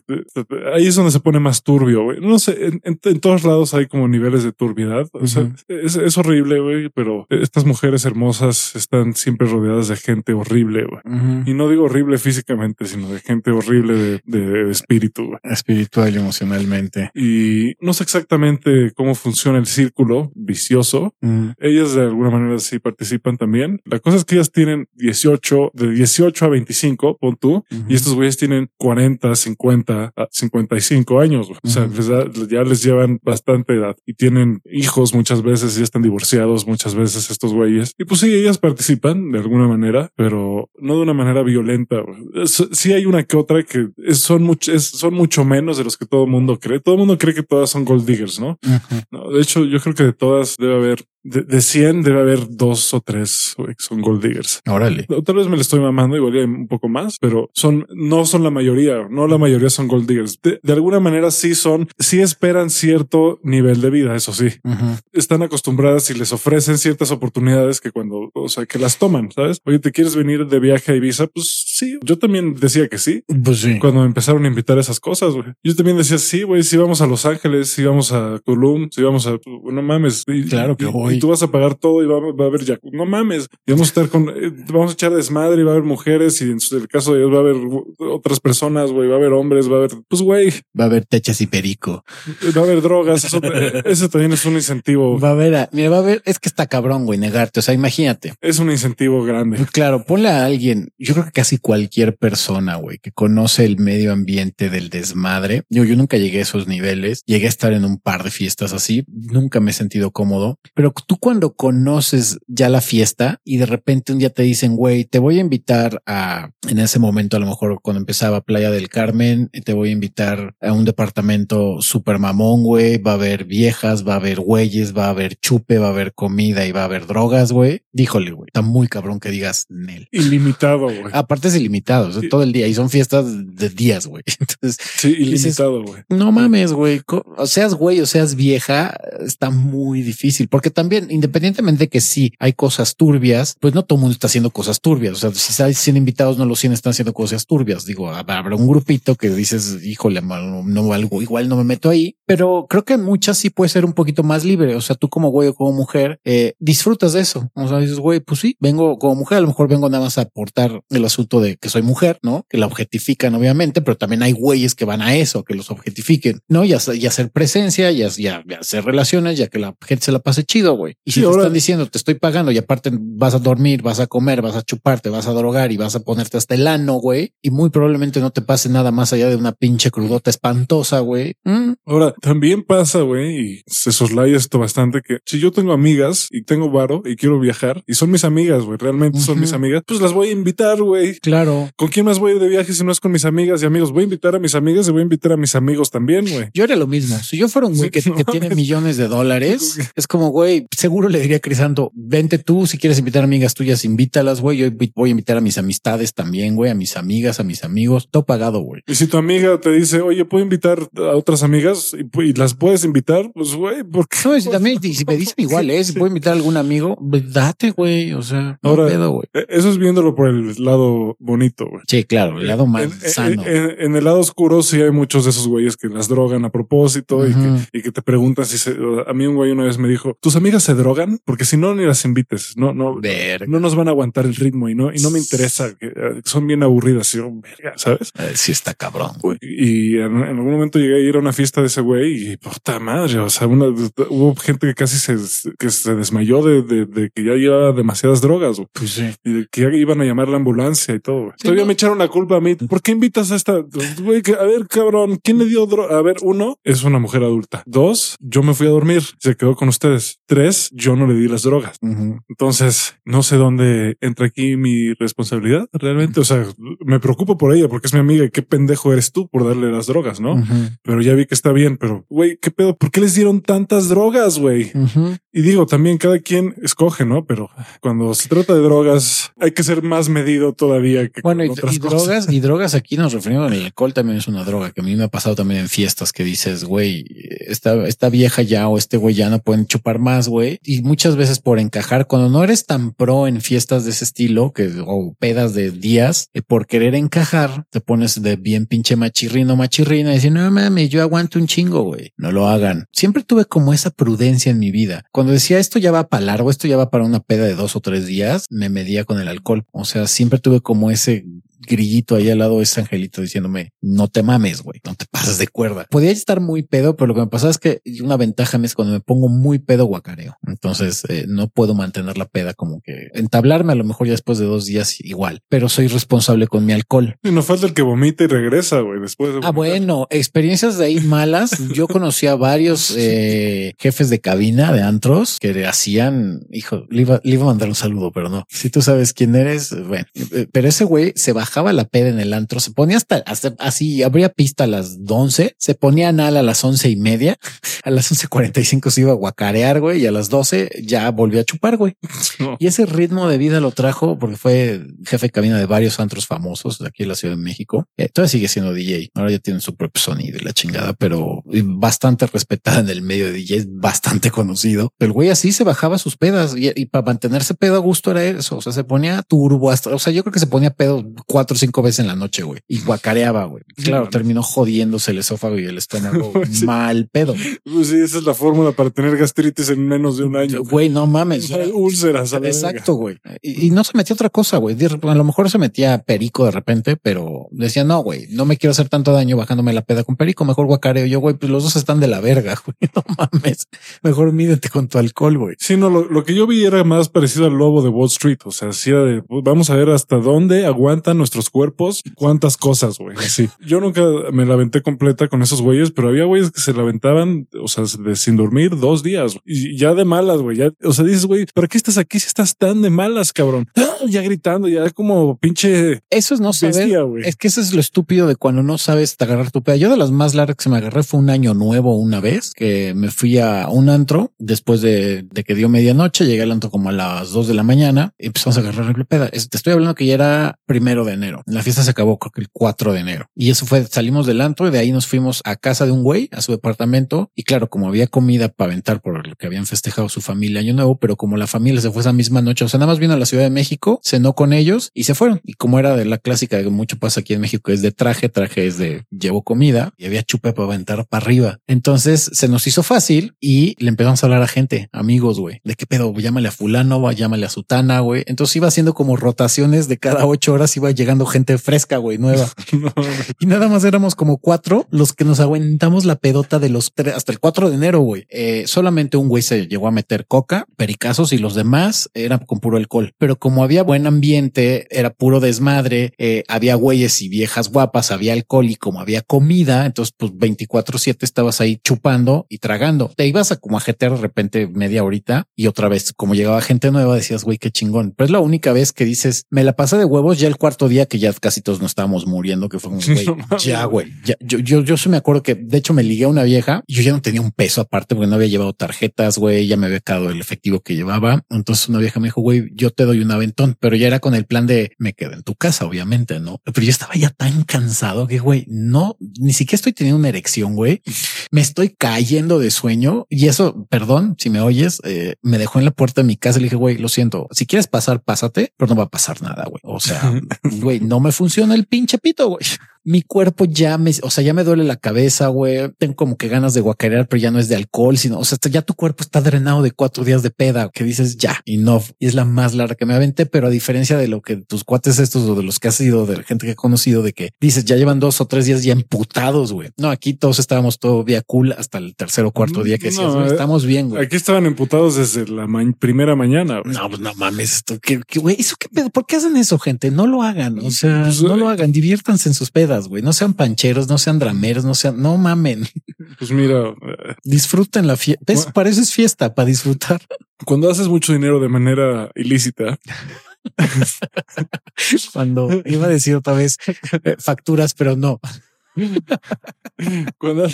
ahí es donde se pone más turbio. güey. No sé, en, en- en todos lados hay como niveles de turbiedad. O sea, es, es horrible, güey, pero estas mujeres hermosas están siempre rodeadas de gente horrible. güey. Y no digo horrible físicamente, sino de gente horrible de, de- de espíritu. güey. Espiritual y emocionalmente. Y no sé exactamente cómo funciona el círculo vicioso. Ellas de alguna manera sí participan también. La cosa es que tienen 18, de 18 a 25, pon tú, y estos güeyes tienen 40, 50, a 55 años. güey. O sea, ya les llevan bastante edad y tienen hijos muchas veces, ya están divorciados muchas veces estos güeyes. Y pues sí, ellas participan de alguna manera, pero no de una manera violenta. Es- Sí hay una que otra que es- son mucho, es- son mucho menos de los que todo el mundo cree. Todo el mundo cree que todas son gold diggers, ¿no? No, de hecho, yo creo que de todas debe haber, de, de 100 debe haber dos o tres que son gold diggers. Órale. Tal vez me le estoy mamando, igual hay un poco más, pero son, no son la mayoría, no la mayoría son gold diggers. De, de alguna manera sí son, sí esperan cierto nivel de vida, eso sí. Están acostumbradas y les ofrecen ciertas oportunidades que cuando, o sea, que las toman, ¿sabes? Oye, ¿te quieres venir de viaje a Ibiza? Pues sí, yo también decía que sí. Pues sí. Cuando me empezaron a invitar esas cosas, güey. Yo también decía, sí, güey, si vamos a Los Ángeles, si vamos a Tulum, si vamos a, no mames. Claro que y- Y tú vas a pagar todo y va, va a haber ya, no mames. Y vamos a estar con, eh, vamos a echar desmadre y va a haber mujeres y en el caso de ellos va a haber otras personas, güey, va a haber hombres, va a haber, pues, güey, Va a haber techas y perico. va a haber drogas. Eso, ese también es un incentivo, Va a haber, mira, va a haber, es que está cabrón, güey, negarte. O sea, imagínate. es un incentivo grande. Claro, ponle a alguien, yo creo que casi cualquier persona, güey, que conoce el medio ambiente del desmadre. Yo, yo nunca llegué a esos niveles, llegué a estar en un par de fiestas así, nunca me he sentido cómodo, pero tú cuando conoces ya la fiesta y de repente un día te dicen, güey, te voy a invitar a, en ese momento a lo mejor cuando empezaba Playa del Carmen, te voy a invitar a un departamento super mamón, güey, va a haber viejas, va a haber güeyes, va a haber chupe, va a haber comida y va a haber drogas, güey. Díjole, güey, está muy cabrón que digas Nel. Ilimitado, güey. Aparte es ilimitado, o sea, Sí. todo el día y son fiestas de días, güey. Entonces, Sí, ilimitado, güey. no mames, güey. O seas güey o seas vieja, está muy difícil. Porque también, independientemente de que sí hay cosas turbias, pues no todo el mundo está haciendo cosas turbias. O sea, si hay 100 invitados, no los 100 están haciendo cosas turbias. Digo, habrá un grupito que dices, híjole, no, no algo, igual no me meto ahí. Pero creo que muchas sí puede ser un poquito más libre. O sea, tú como güey o como mujer, eh, disfrutas de eso. O sea, dices, güey, pues sí, vengo como mujer, a lo mejor vengo nada más a aportar el asunto de que soy mujer, ¿no? Que la objetifican, obviamente, pero también hay güeyes que van a eso, que los objetifiquen, ¿no? Y, y hacer presencia, y, ya, ya hacer relaciones, ya que la gente se la pase chido, güey. Y si Sí, te ahora- están diciendo, te estoy pagando y aparte vas a dormir, vas a comer, vas a chuparte, vas a drogar y vas a ponerte hasta el ano, güey. Y muy probablemente no te pase nada más allá de una pinche crudota espantosa, güey. Mm, Ahora, también pasa, güey, y se soslaya esto bastante, que si yo tengo amigas y tengo varo y quiero viajar y son mis amigas, güey, realmente son mis amigas, pues las voy a invitar, güey. claro. ¿Con quién más voy de viaje si no es con mis amigas y amigos? Voy a invitar a mis amigas y voy a invitar a mis amigos también, güey. Yo haría lo mismo. Si yo fuera un güey que, Sí, no que tiene millones de dólares, es como, güey, seguro le diría a Crisanto, vente tú, si quieres invitar a amigas tuyas, invítalas, güey. Yo voy a invitar a mis amistades también, güey, a mis amigas, a mis amigos, todo pagado, güey. Y si tu amiga te dice, oye, puedo invitar a otras amigas y, y las puedes invitar, pues, güey, porque No, y también, y si me dicen igual, eh, si puedo invitar a algún amigo, pues, date, güey. O sea, no Ahora- pedo, güey. Eso es viéndolo por el lado bonito, güey. Sí, claro, el lado más En, sano. en- en el lado oscuro sí hay muchos de esos güeyes que las drogan a propósito y, que, y que te preguntan si se, a mí un güey una vez me dijo, tus amigas se drogan, porque si no, ni las invites. No, no, Verga. no nos van a aguantar el ritmo y no, y no me interesa. eh, son bien aburridas. Y yo, verga, ¿sabes? Eh, sí está cabrón, güey. Y en, en algún momento llegué a ir a una fiesta de ese güey y puta madre. O sea, una, hubo gente que casi se, que se desmayó de, de, de que ya llevaba demasiadas drogas güey. Pues sí. y de que ya iban a llamar la ambulancia y todo. güey. Sí, Todavía no. me echaron la culpa a mí. ¿Por qué invitas a esta? Güey, que- a ver, cabrón, ¿quién le dio droga? A ver, uno es una mujer adulta. Dos, yo me fui a dormir. Se quedó con ustedes. Tres, yo no le di las drogas. Entonces, no sé dónde entra aquí mi responsabilidad realmente. O sea, me preocupo por ella porque es mi amiga y qué pendejo eres tú por darle las drogas, ¿no? Pero ya vi que está bien, pero güey, qué pedo, ¿por qué les dieron tantas drogas, güey? Y digo, también cada quien escoge, ¿no? Pero cuando se trata de drogas, hay que ser más medido todavía que Bueno, y, con otras y cosas. drogas, y drogas aquí nos referimos al alcohol también es una droga que a mí me ha pasado también en fiestas que dices, güey, esta, esta vieja ya o este güey ya no pueden chupar más, güey. Y muchas veces por encajar, cuando no eres tan pro en fiestas de ese estilo, que o pedas de días, eh, por querer encajar, te pones de bien pinche machirrino, machirrina y dices, no mames, yo aguanto un chingo, güey. No lo hagan. Siempre tuve como esa prudencia en mi vida. Cuando decía esto ya va para largo, esto ya va para una peda de dos o tres días, me medía con el alcohol. O sea, siempre tuve como ese grillito ahí al lado de ese angelito diciéndome no te mames, güey, no te pases de cuerda. Podía estar muy pedo, pero lo que me pasa es que una ventaja es cuando me pongo muy pedo guacareo. Entonces eh, no puedo mantener la peda como que entablarme a lo mejor ya después de dos días igual, pero soy responsable con mi alcohol. Y no falta el que vomita y regresa, güey, después de Ah, bueno, experiencias de ahí malas. Yo conocí a varios eh, jefes de cabina de antros que hacían, hijo, le iba, le iba a mandar un saludo, pero no. Si tú sabes quién eres, bueno, eh, pero ese güey se bajaba la peda en el antro, se ponía hasta, hasta así, abría pista a las 11, se ponía anal a las once y media, a las 11.45 se iba a guacarear, güey, y a las 12 ya volvió a chupar, güey. No. Y ese ritmo de vida lo trajo porque fue jefe de cabina de varios antros famosos de aquí en la Ciudad de México. Eh, todavía sigue siendo DJ. Ahora ya tiene su propio sonido y la chingada, pero bastante respetada en el medio de DJs, bastante conocido. El güey así se bajaba sus pedas y, y para mantenerse pedo a gusto era eso. O sea, se ponía turbo hasta, o sea, yo creo que se ponía pedo cuatro o cinco veces en la noche, güey, y guacareaba, güey. Claro, terminó jodiéndose el esófago y el estómago Sí. mal pedo. Pues sí, esa es la fórmula para tener gastritis en menos de un año. Güey, no mames. Úlceras. Exacto, güey. Y, y no se metía otra cosa, güey. A lo mejor se metía perico de repente, pero decía, no, güey, no me quiero hacer tanto daño bajándome la peda con perico. Mejor guacareo. Yo, güey, pues los dos están de la verga, güey. No mames. Mejor mídete con tu alcohol, güey. Sí, no, lo, lo que yo vi era más parecido al lobo de Wall Street. O sea, era de, vamos a ver hasta dónde aguantan nuestros cuerpos, cuántas cosas, güey. Así. Yo nunca me la aventé completa con esos güeyes, pero había güeyes que se la aventaban, o sea, de, sin dormir dos días y ya de malas, güey. Ya, o sea, dices, güey, ¿para qué estás aquí si estás tan de malas, cabrón? ¡Ah! Ya gritando, ya como pinche Eso es no saber. bestia, güey. Es que eso es lo estúpido de cuando no sabes te agarrar tu peda. Yo de las más largas que me agarré fue un año nuevo una vez que me fui a un antro después de, de que dio medianoche. Llegué al antro como a las dos de la mañana y empezamos a agarrar la peda. Te estoy hablando que ya era primero de enero. La fiesta se acabó creo que el 4 de enero. Y eso fue, salimos del antro y de ahí nos fuimos a casa de un güey, a su departamento. Y claro, como había comida para aventar por lo que habían festejado su familia año nuevo, pero como la familia se fue esa misma noche, o sea, nada más vino a la Ciudad de México, cenó con ellos y se fueron. Y como era de la clásica que mucho pasa aquí en México, es de traje, traje es de llevo comida y había chupe para aventar para arriba. Entonces se nos hizo fácil y le empezamos a hablar a gente, amigos, güey, de qué pedo, llámale a fulano, llámale a sutana, güey. Entonces iba haciendo como rotaciones de cada ocho horas, iba llegando gente fresca, güey, nueva. No, Y nada más éramos como cuatro los que nos aguantamos la pedota de los tres hasta el 4 de enero, güey. Eh, solamente un güey se llegó a meter coca, pericazos y los demás eran con puro alcohol. Pero como había buen ambiente, era puro desmadre, eh, había güeyes y viejas guapas, había alcohol y como había comida, entonces pues 24 siete estabas ahí chupando y tragando. Te ibas a como a jetear de repente media horita y otra vez como llegaba gente nueva decías, güey, qué chingón. Pero es la única vez que dices, me la pasé de huevos ya el cuarto día que ya casi todos nos estábamos muriendo, que fue como, güey, No ya, güey. Ya, yo, yo, yo sí me acuerdo que de hecho me ligué a una vieja y yo ya no tenía un peso aparte porque no había llevado tarjetas, güey, ya me había quedado el efectivo que llevaba. Entonces una vieja me dijo, güey, yo te doy un aventón, pero ya era con el plan de me quedo en tu casa, obviamente, no? Pero yo estaba ya tan cansado que, güey, no, ni siquiera estoy teniendo una erección, güey. Me estoy cayendo de sueño y eso, perdón, si me oyes, eh, me dejó en la puerta de mi casa y le dije, güey, lo siento, si quieres pasar, pásate, pero no va a pasar nada, güey. O sea, güey, no me funciona el pinche pito, güey. Mi cuerpo ya me, o sea, ya me duele la cabeza, güey. Tengo como que ganas de guacarear, pero ya no es de alcohol, sino, o sea, ya tu cuerpo está drenado de cuatro días de peda que dices ya y no. Y es la más larga que me aventé, pero a diferencia de lo que tus cuates estos o de los que has sido, de la gente que he conocido, de que dices ya llevan dos o tres días ya emputados, güey. No, aquí todos estábamos todo día cool hasta el tercer o cuarto día que decías, No, eh, estamos bien, güey. Aquí estaban emputados desde la ma- primera mañana. No, pues no mames, esto que, güey, eso qué pedo, ¿por qué hacen eso, gente? No lo hagan, o sea, Pues, no eh, lo hagan, diviértanse en sus pedas, güey, no sean pancheros, no sean drameros, no sean, no mamen, Pues mira, disfruten la fiesta, Bueno. para eso es fiesta, para disfrutar. cuando haces mucho dinero de manera ilícita, Cuando iba a decir otra vez eh, facturas, pero no, cuando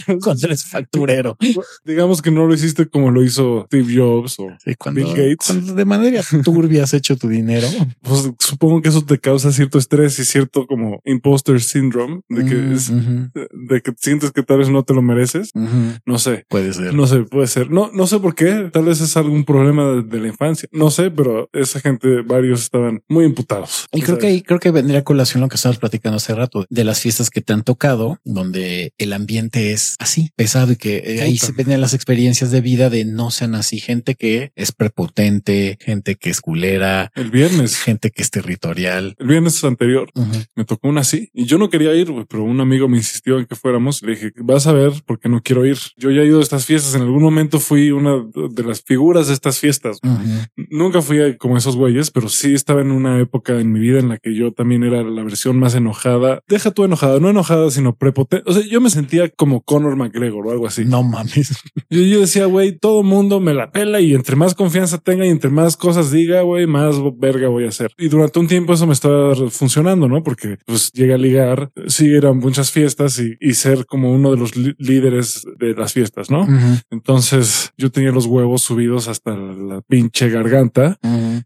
eres facturero. digamos que no lo hiciste como lo hizo Steve Jobs o Sí, cuando, Bill Gates. cuando de manera turbia has hecho tu dinero. pues supongo que eso te causa cierto estrés y cierto como imposter syndrome de que, Mm, es- ujú, de que sientes que tal vez no te lo mereces. No sé. Puede ser. No sé, puede ser. No, no sé por qué. Tal vez es algún problema de, de la infancia. No sé, pero esa gente, varios estaban muy imputados. Y creo sea, que ahí, creo que vendría a colación lo que estábamos platicando hace rato de las fiestas que te han tocado, donde el ambiente es así pesado y que eh, ahí se venían las experiencias de vida de no sean así. Gente que es prepotente, gente que es culera, el viernes, gente que es territorial. el viernes anterior me tocó una así y yo no quería ir, pero un amigo me insistió en que fuéramos. Le dije, vas a ver porque no quiero ir. Yo ya he ido a estas fiestas. En algún momento fui una de las figuras de estas fiestas. Nunca fui como esos güeyes, pero sí estaba en una época en mi vida en la que yo también era la versión más enojada. Deja tú enojada, no enojada, sino prepotente. O sea, yo me sentía como Conor McGregor o algo así. No mames. Yo, yo decía, güey, todo mundo me la pela y entre más confianza tenga y entre más cosas diga, güey, más verga voy a hacer. Y durante un tiempo eso me estaba funcionando, ¿no? Porque pues llegué a ligar, sí eran muchas fiestas y, y ser como uno de los líderes de las fiestas, ¿no? Entonces yo tenía los huevos subidos hasta la pinche garganta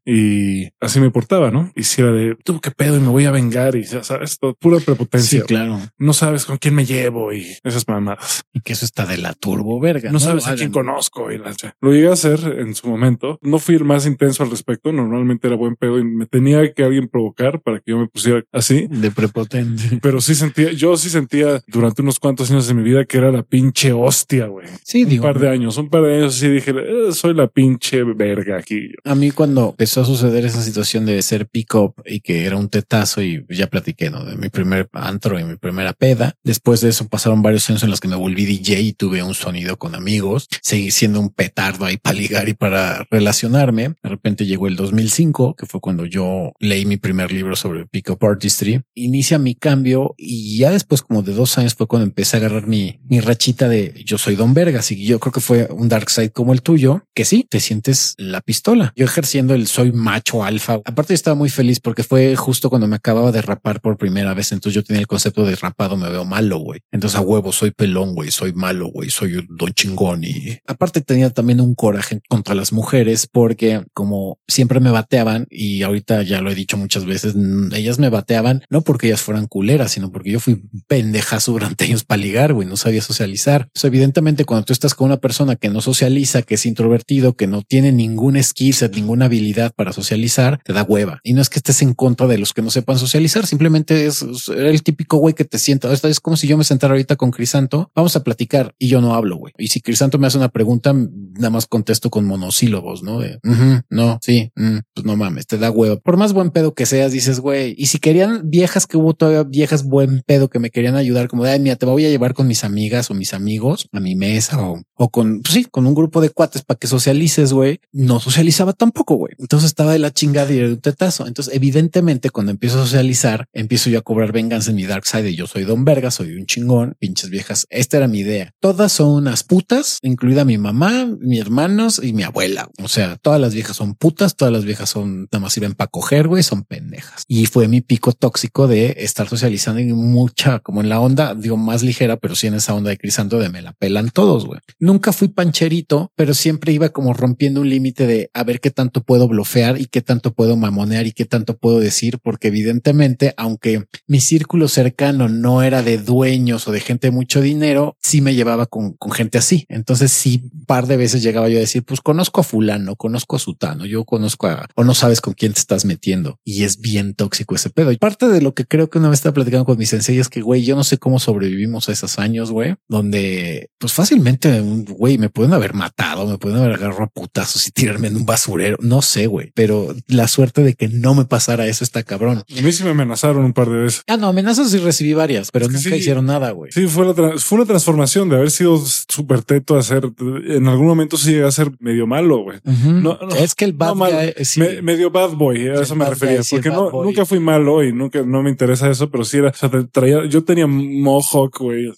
Y así me portaba, ¿no? Y si era de tú qué pedo y me voy a vengar y ya sabes, todo, pura prepotencia. Sí, claro. No sabes con quién me llevo y esas mamadas. Y que eso está de la turbo verga. No sabes a quién conozco y la Lo llegué a hacer en su momento. No fui el más intenso al respecto. Normalmente era buen pedo y me tenía que alguien provocar para que yo me pusiera así. De prepotente. Pero sí sentía, yo sí sentía durante unos cuantos años de mi vida que era la pinche hostia, güey. Sí, Un digo. par de años, un par de años sí dije, "Eh, soy la pinche verga aquí. A mí cuando empezó a suceder esa situación de ser pick up y que era un tetazo y ya platiqué, ¿no? De mi primer antro y mi primera peda. Después de eso pasaron varios años en los que me volví DJ y tuve un sonido con amigos. Seguí siendo un petardo ahí para ligar y para relacionarme. De repente llegó el 2005, que fue cuando yo leí mi primer libro sobre pick up artistry. Inicia mi cambio y ya después como de dos años fue cuando empecé a agarrar mi, mi rachita de yo soy Don Vergas y yo creo que fue un dark side como el tuyo, que sí, te sientes la pistola. Yo ejerciendo el soy macho alfa. Aparte yo estaba muy feliz porque fue justo cuando me acababa de rapar por primera vez. Entonces yo tenía el concepto de rapado me veo malo, güey. Entonces a huevo soy pelón, güey, soy malo, güey, soy don chingón y aparte tenía también un coraje contra las mujeres porque como siempre me bateaban y ahorita ya lo he dicho muchas veces, mm, ellas me bateaban no porque ellas fueran culeras, sino porque yo fui pendejazo durante años para ligar, güey, no sabía socializar. Evidentemente cuando tú estás con una persona que no socializa, que es introvertido, que no tiene ningún skill set, ninguna habilidad para socializar, te da hueva. Y no es que estés en contra de los que no sepan socializar, simplemente es, el típico güey que te sienta. Es como si yo me sentara ahorita con Crisanto, vamos a platicar y yo no hablo, güey. Y si Crisanto me hace una pregunta, nada más contesto con monosílabos, ¿no? De, "Ujú, no, sí, mm, pues no mames, te da hueva. Por más buen pedo que seas, dices, güey, y si querían viejas que hubo todavía viejas buen pedo que me querían ayudar, como de, ay, mira, te voy a llevar con mis amigas o mis amigos a mi mesa o, o con, pues sí, con un grupo de cuates para que socialices, güey. No socializaba tampoco, güey. Entonces estaba de la chingada y de un tetazo. Entonces, evidentemente, cuando empiezo a socializar, empiezo yo a cobrar venganza en mi dark side de yo soy Don Verga, soy un chingón, pinches viejas. Esta era mi idea. Todas son unas putas, incluida mi mamá, mis hermanos y mi abuela. O sea, todas las viejas son putas, todas las viejas son nada más sirven para coger, güey, son pendejas. Y fue mi pico tóxico de estar socializando y mucha, como en la onda, digo, más ligera, pero sí en esa onda de crisanto de me la pelan todos, güey. Nunca fui pancherito, pero siempre iba como rompiendo un límite de a ver qué tanto puedo blofear y qué tanto puedo mamonear y qué tanto puedo decir, porque evidentemente, aunque mi círculo cercano no era de dueños o de gente de mucho dinero, sí me llevaba con, gente así. Entonces sí, un par de veces llegaba yo a decir, pues conozco a fulano, conozco a sutano, yo conozco a, o no sabes con quién te estás metiendo. Y es bien tóxico ese pedo. Y parte de lo que creo que una vez estaba platicando con mi sensei es que, güey, yo no sé cómo sobrevivimos a esos años, güey, donde pues fácilmente, güey, me pueden haber matado, me pueden haber agarrado a putazos y tirarme en un basurero. No sé, güey, pero la suerte de que no me pasara eso está cabrón. A mí sí me amenazaron un par de veces. Ah, no, amenazas sí recibí varias, pero nunca hicieron nada, güey. Sí, fue, la fue una transformación de haber sido súper teto a ser, en algún momento sí llegué a ser medio malo, güey. no, es que el bad guy, medio bad boy, a eso me refería, porque no, nunca fui malo y nunca, no me interesa eso, pero sí era, o sea, traía, yo tenía mohawk, güey.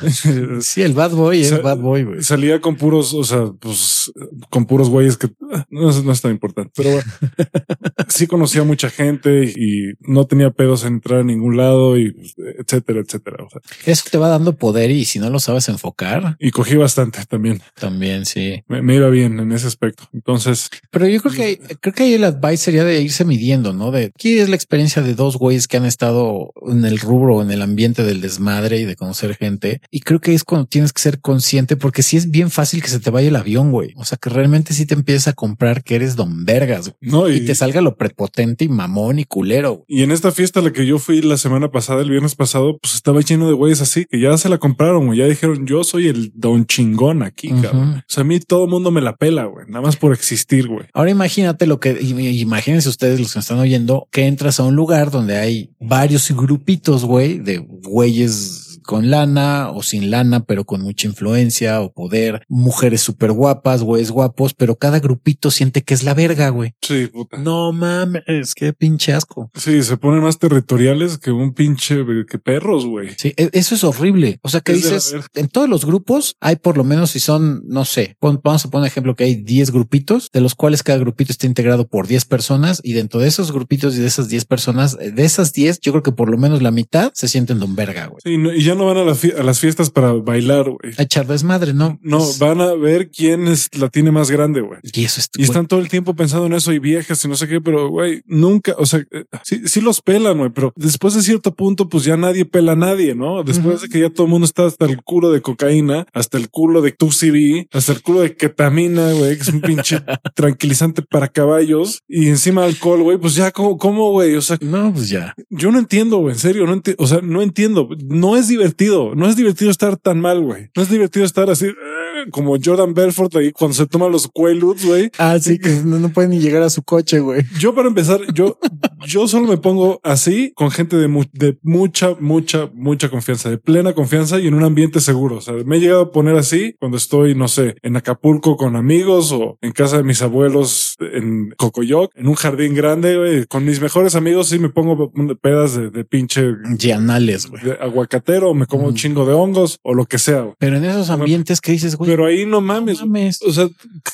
sí, el bad boy es bad boy, güey. Salía con puros, o sea, pues, con puros güeyes que no, no es tan importante, pero bueno, sí conocía mucha gente y no tenía pedos en entrar a ningún lado y etcétera, etcétera. O sea, eso te va dando poder y si no lo sabes enfocar. Y cogí bastante también. También, sí. Me, iba bien en ese aspecto. Entonces, pero yo creo que creo que ahí el advice sería de irse midiendo, ¿no? De aquí es la experiencia de dos güeyes que han estado en el rubro, en el ambiente del desmadre y de conocer gente. Y creo que es cuando tienes que ser consciente porque si es bien fácil que se te vaya el avión, güey. O sea, que realmente si te empiezas a comprar que eres don vergas no, y, te salga lo prepotente y mamón y culero. Y en esta fiesta a la que yo fui la semana pasada, el viernes pasado, pues estaba lleno de güeyes así que ya se la compraron, güey. Ya dijeron, yo soy el don chingón aquí, cabrón. O sea, a mí todo el mundo me la pela, güey. Nada más por existir, güey. Ahora imagínate lo que, imagínense ustedes los que están oyendo, que entras a un lugar donde hay varios grupitos, güey, de güeyes con lana o sin lana, pero con mucha influencia o poder, mujeres súper guapas, güeyes guapos, pero cada grupito siente que es la verga, güey. Sí, puta. No mames, qué pinche asco. Sí, se ponen más territoriales que un pinche, que perros, güey. Sí, e, eso es horrible. O sea, que dices, en todos los grupos hay por lo menos si son, no sé, vamos a poner ejemplo que hay 10 grupitos, de los cuales cada grupito está integrado por 10 personas y dentro de esos grupitos y de esas 10 personas, de esas 10, yo creo que por lo menos la mitad se sienten don verga, güey. Sí, y ya no van a, las fiestas para bailar, güey. A echar desmadre, ¿no? No, van a ver quién es la tiene más grande, güey. Y eso es. Y están todo el tiempo pensando en eso y viejas y no sé qué, pero güey, nunca, o sea, eh, sí, sí los pelan, güey, pero después de cierto punto, pues ya nadie pela a nadie, ¿no? Después de que ya todo el mundo está hasta el culo de cocaína, hasta el culo de 2CB, hasta el culo de ketamina, güey, que es un pinche tranquilizante para caballos y encima alcohol, güey, pues ya, ¿cómo, cómo, güey? O sea, no, pues ya. Yo no entiendo, güey, en serio, no entiendo, o sea, no entiendo, no es divertido no es divertido estar tan mal, güey. No es divertido estar así como Jordan Belfort ahí cuando se toma los Quaaludes, güey. Ah, sí, que no, no puede ni llegar a su coche, güey. Yo para empezar, yo, yo solo me pongo así con gente de, de mucha, mucha, mucha confianza, de plena confianza y en un ambiente seguro. O sea, me he llegado a poner así cuando estoy, no sé, en Acapulco con amigos o en casa de mis abuelos en Cocoyoc, en un jardín grande, güey, con mis mejores amigos sí me pongo pedas de, de pinche... Llanales, güey. De aguacatero, me como un chingo de hongos o lo que sea. Pero en esos ambientes que dices, güey, pero ahí no mames. O sea,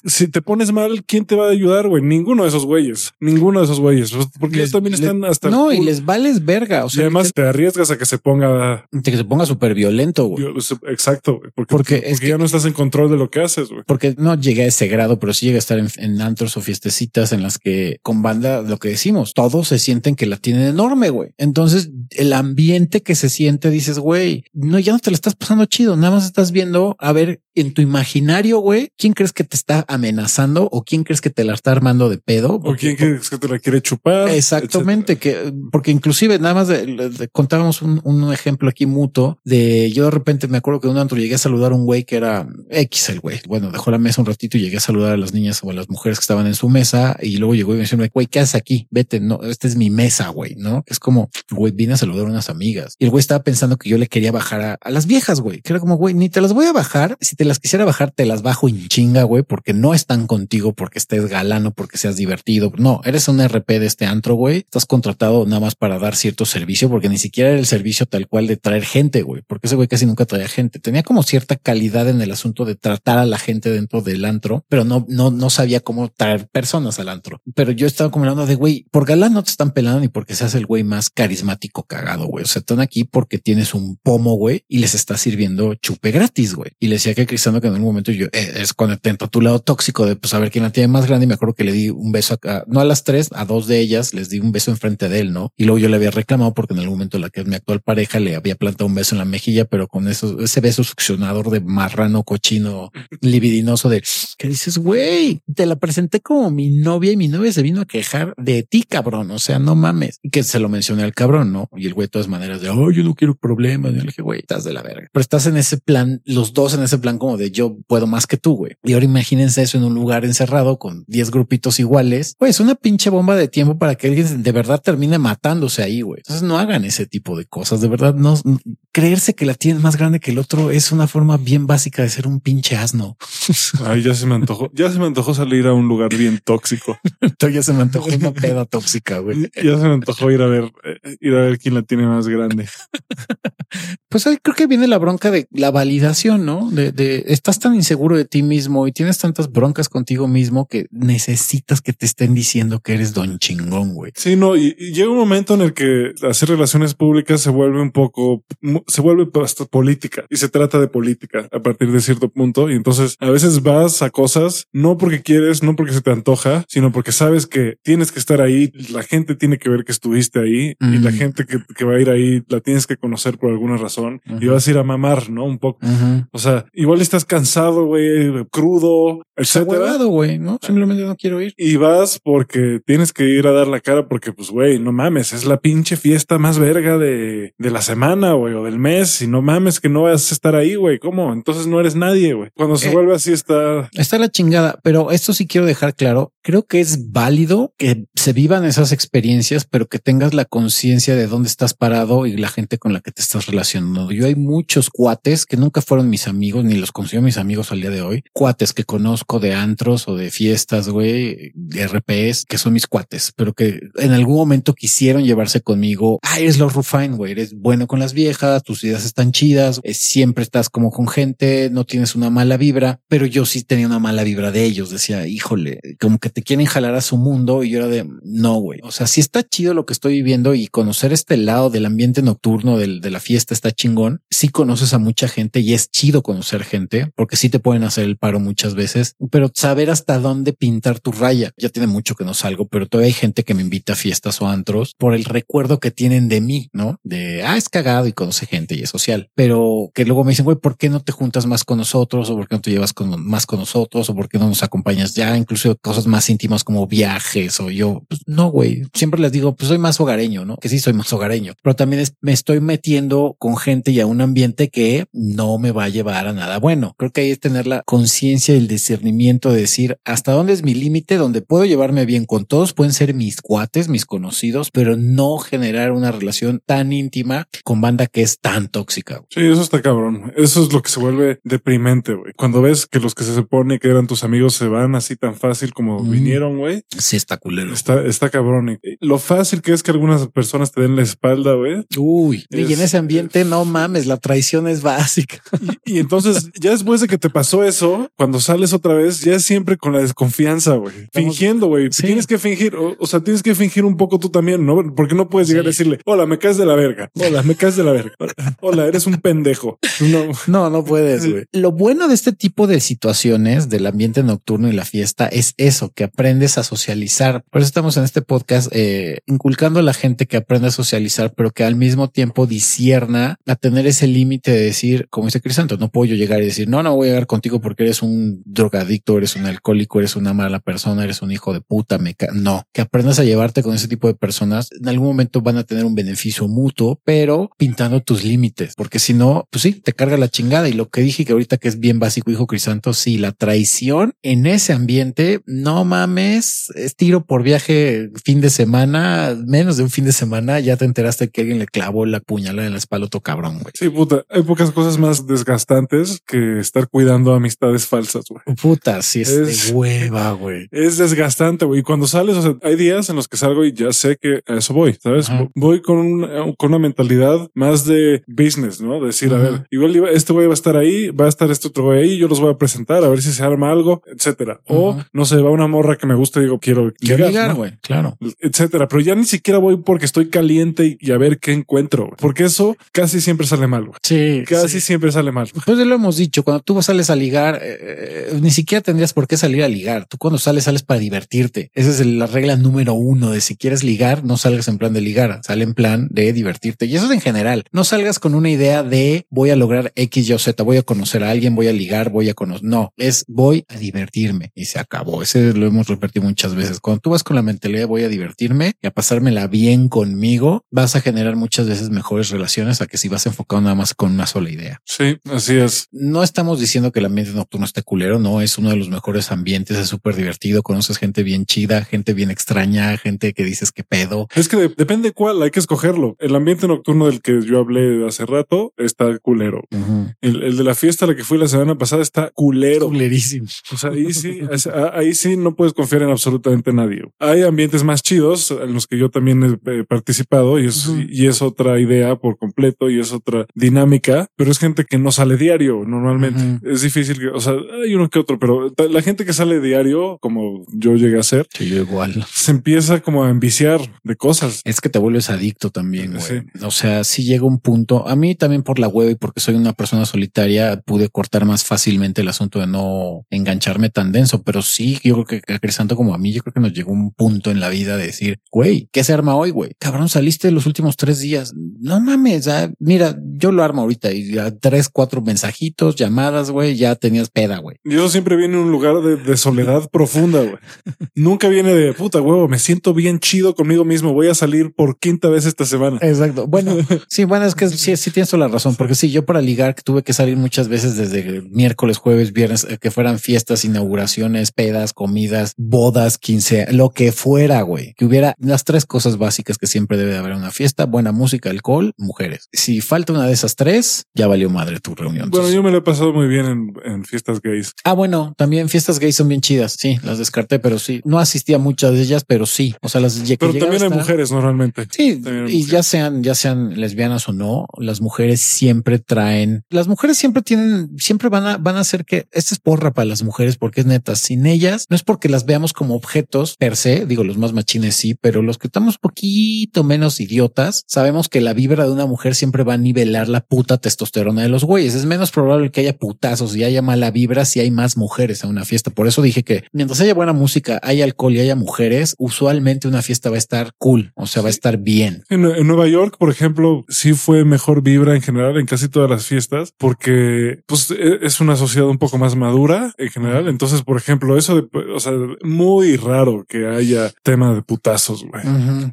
si te pones mal, ¿quién te va a ayudar, güey? Ninguno de esos güeyes. Ninguno de esos güeyes. Porque ellos también están hasta. No, y les vales verga. O sea, y además te arriesgas a que se ponga. Que se ponga súper violento, güey. Exacto, güey. Porque, es que, ya no estás en control de lo que haces, güey. Porque no llegué a ese grado, pero sí llega a estar en, antros o fiestecitas en las que con banda, lo que decimos, todos se sienten que la tienen enorme, güey. Entonces, el ambiente que se siente, dices, güey, no, ya no te la estás pasando chido. Nada más estás viendo a ver en tu imaginario, güey, ¿quién crees que te está amenazando o quién crees que te la está armando de pedo? o quién crees que te la quiere chupar. Exactamente, que porque inclusive nada más de, contábamos un, un, ejemplo aquí mutuo de yo de repente me acuerdo que un antro llegué a saludar a un güey que era X el güey. Bueno, dejó la mesa un ratito y llegué a saludar a las niñas o a las mujeres que estaban en su mesa y luego llegó y me dijo, güey, ¿qué haces aquí? Vete, no, esta es mi mesa, güey, ¿no? Es como, güey, vine a saludar a unas amigas y el güey estaba pensando que yo le quería bajar a, a las viejas, güey, que era como, güey, ni te las voy a bajar. Si te las quisiera bajar, te las bajo en chinga, güey, porque no están contigo porque estés galano, porque seas divertido. No, eres un RP de este antro, güey. Estás contratado nada más para dar cierto servicio, porque ni siquiera era el servicio tal cual de traer gente, güey, porque ese güey casi nunca traía gente. Tenía como cierta calidad en el asunto de tratar a la gente dentro del antro, pero no, no, no sabía cómo traer personas al antro. Pero yo estaba como hablando de, güey, por galán no te están pelando ni porque seas el güey más carismático cagado, güey. O sea, están aquí porque tienes un pomo, güey, y les está sirviendo chupe gratis, güey. Y le decía que Cristiano que en un momento yo eh, es cuando te entra tu lado tóxico de pues saber quién la tiene más grande. Y me acuerdo que le di un beso acá, no a las tres, a dos de ellas les di un beso enfrente de él, no? Y luego yo le había reclamado porque en algún momento la que es mi actual pareja le había plantado un beso en la mejilla, pero con eso, ese beso succionador de marrano, cochino, libidinoso de que dices, güey, te la presenté como mi novia y mi novia se vino a quejar de ti, cabrón. O sea, no mames. Y que se lo mencioné al cabrón, no? Y el güey de todas maneras de, oh, yo no quiero problemas. Y le dije, güey, estás de la verga. Pero estás en ese plan, los dos en ese plan como de yo puedo más que tú, güey. Y ahora imagínense eso en un lugar encerrado con 10 grupitos iguales. Pues una pinche bomba de tiempo para que alguien de verdad termine matándose ahí, güey. Entonces no hagan ese tipo de cosas. De verdad, no creerse que la tienes más grande que el otro es una forma bien básica de ser un pinche asno. Ay, ya se me antojó, ya se me antojó salir a un lugar bien tóxico. ya se me antojó una peda tóxica, güey. Ya se me antojó ir a ver, eh, ir a ver quién la tiene más grande. Pues ahí creo que viene la bronca de la validación, ¿no? De, de estás tan inseguro de ti mismo y tienes tantas broncas contigo mismo que necesitas que te estén diciendo que eres don chingón, güey. Sí, no, y, llega un momento en el que hacer relaciones públicas se vuelve un poco, se vuelve hasta política y se trata de política a partir de cierto punto. Y entonces a veces vas a cosas no porque quieres, no porque se te antoja, sino porque sabes que tienes que estar ahí. La gente tiene que ver que estuviste ahí y la gente que, que, va a ir ahí la tienes que conocer por alguna razón y vas a ir a mamar, ¿no? Un poco. O sea, igual estás cansado, güey, crudo, etcétera. güey, ¿no? Simplemente no quiero ir. Y vas porque tienes que ir a dar la cara porque, pues, güey, no mames, es la pinche fiesta más verga de, de la semana, güey, o del mes. Y no mames que no vas a estar ahí, güey. ¿Cómo? Entonces no eres nadie, güey. Cuando se eh, vuelve así está... Está la chingada, pero esto sí quiero dejar claro. Creo que es válido que se vivan esas experiencias, pero que tengas la conciencia de dónde estás parado y la gente con la que te estás relacionando. Yo hay muchos cuates que nunca fueron mis amigos, ni los considero mis amigos al día de hoy. Cuates que conozco de antros o de fiestas, güey, RPs, que son mis cuates, pero que en algún momento quisieron llevarse conmigo. Ah, eres los Rufine, güey, eres bueno con las viejas, tus ideas están chidas, eh, siempre estás como con gente, no tienes una mala vibra, pero yo sí tenía una mala vibra de ellos. Decía, híjole, como que te quieren jalar a su mundo y yo era de no, güey. O sea, sí está chido lo que estoy viviendo y conocer este lado del ambiente nocturno del, de la fiesta está chingón. Sí conoces a mucha gente y es chido conocer gente porque sí te pueden hacer el paro muchas veces, pero saber hasta dónde pintar tu raya. Ya tiene mucho que no salgo, pero todavía hay gente que me invita a fiestas o antros por el recuerdo que tienen de mí, ¿no? De, ah, es cagado y conoce gente y es social, pero que luego me dicen, güey, ¿por qué no te juntas más con nosotros? O por qué no te llevas con, más con nosotros? O por qué no nos acompañas ya? Incluso cosas más íntimas como viajes o yo, pues no, güey. Siempre les digo, pues soy más hogareño, ¿no? Que sí soy más hogareño, pero también me estoy metiendo con gente y a un ambiente que no me va a llevar a nada bueno. Creo que hay que tener la conciencia y el discernimiento de decir hasta dónde es mi límite, donde puedo llevarme bien con todos, pueden ser mis cuates, mis conocidos, pero no generar una relación tan íntima con banda que es tan tóxica. Sí, eso está cabrón. Eso es lo que se vuelve deprimente, güey. Cuando ves que los que se supone que eran tus amigos se van así tan fácil como vinieron, güey. Sí, está culero. Está, está cabrón. Lo fácil que es que algunas personas te den la espalda, güey. Uy, y en ese ambiente no mames, la traición es básica. Y, entonces, ya después de que te pasó eso, cuando sales otra vez, ya es siempre con la desconfianza, güey. Fingiendo, güey. Tienes que fingir, o, sea, tienes que fingir un poco tú también, ¿no? Porque no puedes llegar a decirle, hola, me caes de la verga. Hola, me caes de la verga. Hola, eres un pendejo. No, no, no puedes, güey. Lo bueno de este tipo de situaciones del ambiente nocturno y la fiesta es eso, que aprendes a socializar. Por eso estamos en este podcast eh, inculcando a la gente que aprende a socializar, pero que al mismo tiempo disierna a tener ese límite de decir, como dice Crisanto, no puedo yo llegar decir, no, no voy a llegar contigo porque eres un drogadicto, eres un alcohólico, eres una mala persona, eres un hijo de puta. Me no, que aprendas a llevarte con ese tipo de personas. En algún momento van a tener un beneficio mutuo, pero pintando tus límites, porque si no, pues sí, te carga la chingada. Y lo que dije que ahorita que es bien básico, dijo Crisanto, sí, la traición en ese ambiente, no mames, es tiro por viaje fin de semana, menos de un fin de semana, ya te enteraste que alguien le clavó la puñalada en la espalda otro cabrón. Sí, puta, hay pocas cosas más desgastantes que estar cuidando amistades falsas, güey. Puta, sí es, de hueva, güey. Es desgastante, güey. Y cuando sales, o sea, hay días en los que salgo y ya sé que a eso voy, ¿sabes? Voy con, un, con una mentalidad más de business, ¿no? decir, a ver, igual este güey va a estar ahí, va a estar este otro güey ahí, yo los voy a presentar a ver si se arma algo, etcétera. O no sé, va una morra que me gusta y digo, quiero, llegar, güey, claro. Etcétera. Pero ya ni siquiera voy porque estoy caliente y, a ver qué encuentro, porque eso casi siempre sale mal, güey. Sí. Casi siempre sale mal. Pues lo hemos dicho dicho, cuando tú sales a ligar, eh, eh, ni siquiera tendrías por qué salir a ligar. Tú cuando sales, sales para divertirte. Esa es la regla número uno de si quieres ligar, no salgas en plan de ligar, sale en plan de divertirte. Y eso es en general. No salgas con una idea de voy a lograr X, Y Z, voy a conocer a alguien, voy a ligar, voy a conocer. No, es voy a divertirme y se acabó. Ese lo hemos repetido muchas veces. Cuando tú vas con la mentalidad voy a divertirme y a pasármela bien conmigo, vas a generar muchas veces mejores relaciones a que si vas enfocado nada más con una sola idea. Sí, así es. Estamos diciendo que el ambiente nocturno esté culero, no es uno de los mejores ambientes, es súper divertido, conoces gente bien chida, gente bien extraña, gente que dices que pedo. Es que depende cuál, hay que escogerlo. El ambiente nocturno del que yo hablé hace rato está culero. el, de la fiesta a la que fui la semana pasada está culero. Culerísimo. O sea, ahí sí, ahí sí no puedes confiar en absolutamente nadie. Hay ambientes más chidos en los que yo también he participado y es, y es otra idea por completo y es otra dinámica, pero es gente que no sale diario normalmente. Es difícil que, o sea, hay uno que otro, pero la gente que sale diario, como yo llegué a ser, yo igual, se empieza como a enviciar de cosas. Es que te vuelves adicto también. O sea, si llega un punto, a mí también por la web y porque soy una persona solitaria, pude cortar más fácilmente el asunto de no engancharme tan denso, pero sí, yo creo que Crisanto como a mí, yo creo que nos llegó un punto en la vida de decir, güey, ¿qué se arma hoy, güey? Cabrón, saliste los últimos tres días. No mames, mira, yo lo armo ahorita y a tres, cuatro mensajitos, llamadas, güey, ya tenías peda, güey. Eso siempre viene en un lugar de, soledad profunda, güey. Nunca viene de puta huevo, me siento bien chido conmigo mismo, voy a salir por quinta vez esta semana. Exacto. Bueno, sí, bueno, es que sí, sí tienes toda la razón, porque sí, yo para ligar tuve que salir muchas veces desde miércoles, jueves, viernes, eh, que fueran fiestas, inauguraciones, pedas, comidas, bodas, quince, lo que fuera, güey. Que hubiera las tres cosas básicas que siempre debe haber una fiesta, buena música, alcohol, mujeres. Si falta una de esas tres, ya valió madre tu reunión. Bueno, yo me lo he pasado muy bien en, fiestas gays. Ah, bueno, también fiestas gays son bien chidas. Sí, las descarté, pero sí. No asistí a muchas de ellas, pero sí. O sea, las Pero también hay mujeres normalmente. Sí, y ya sean, ya sean lesbianas o no, las mujeres siempre traen, las mujeres siempre tienen, siempre van a, van a hacer que esta es porra para las mujeres porque es neta. Sin ellas, no es porque las veamos como objetos per se, digo, los más machines sí, pero los que estamos poquito menos idiotas, sabemos que la vibra de una mujer siempre va a nivelar la puta testosterona de los güeyes. Es menos probable que haya putazos y haya mala vibra si hay más mujeres en una fiesta. Por eso dije que mientras haya buena música, hay alcohol y haya mujeres, usualmente una fiesta va a estar cool, o sea, va a estar bien. En, Nueva York, por ejemplo, sí fue mejor vibra en general en casi todas las fiestas porque pues e, es una sociedad un poco más madura en general. Entonces, por ejemplo, eso de, o sea, muy raro que haya tema de putazos, güey.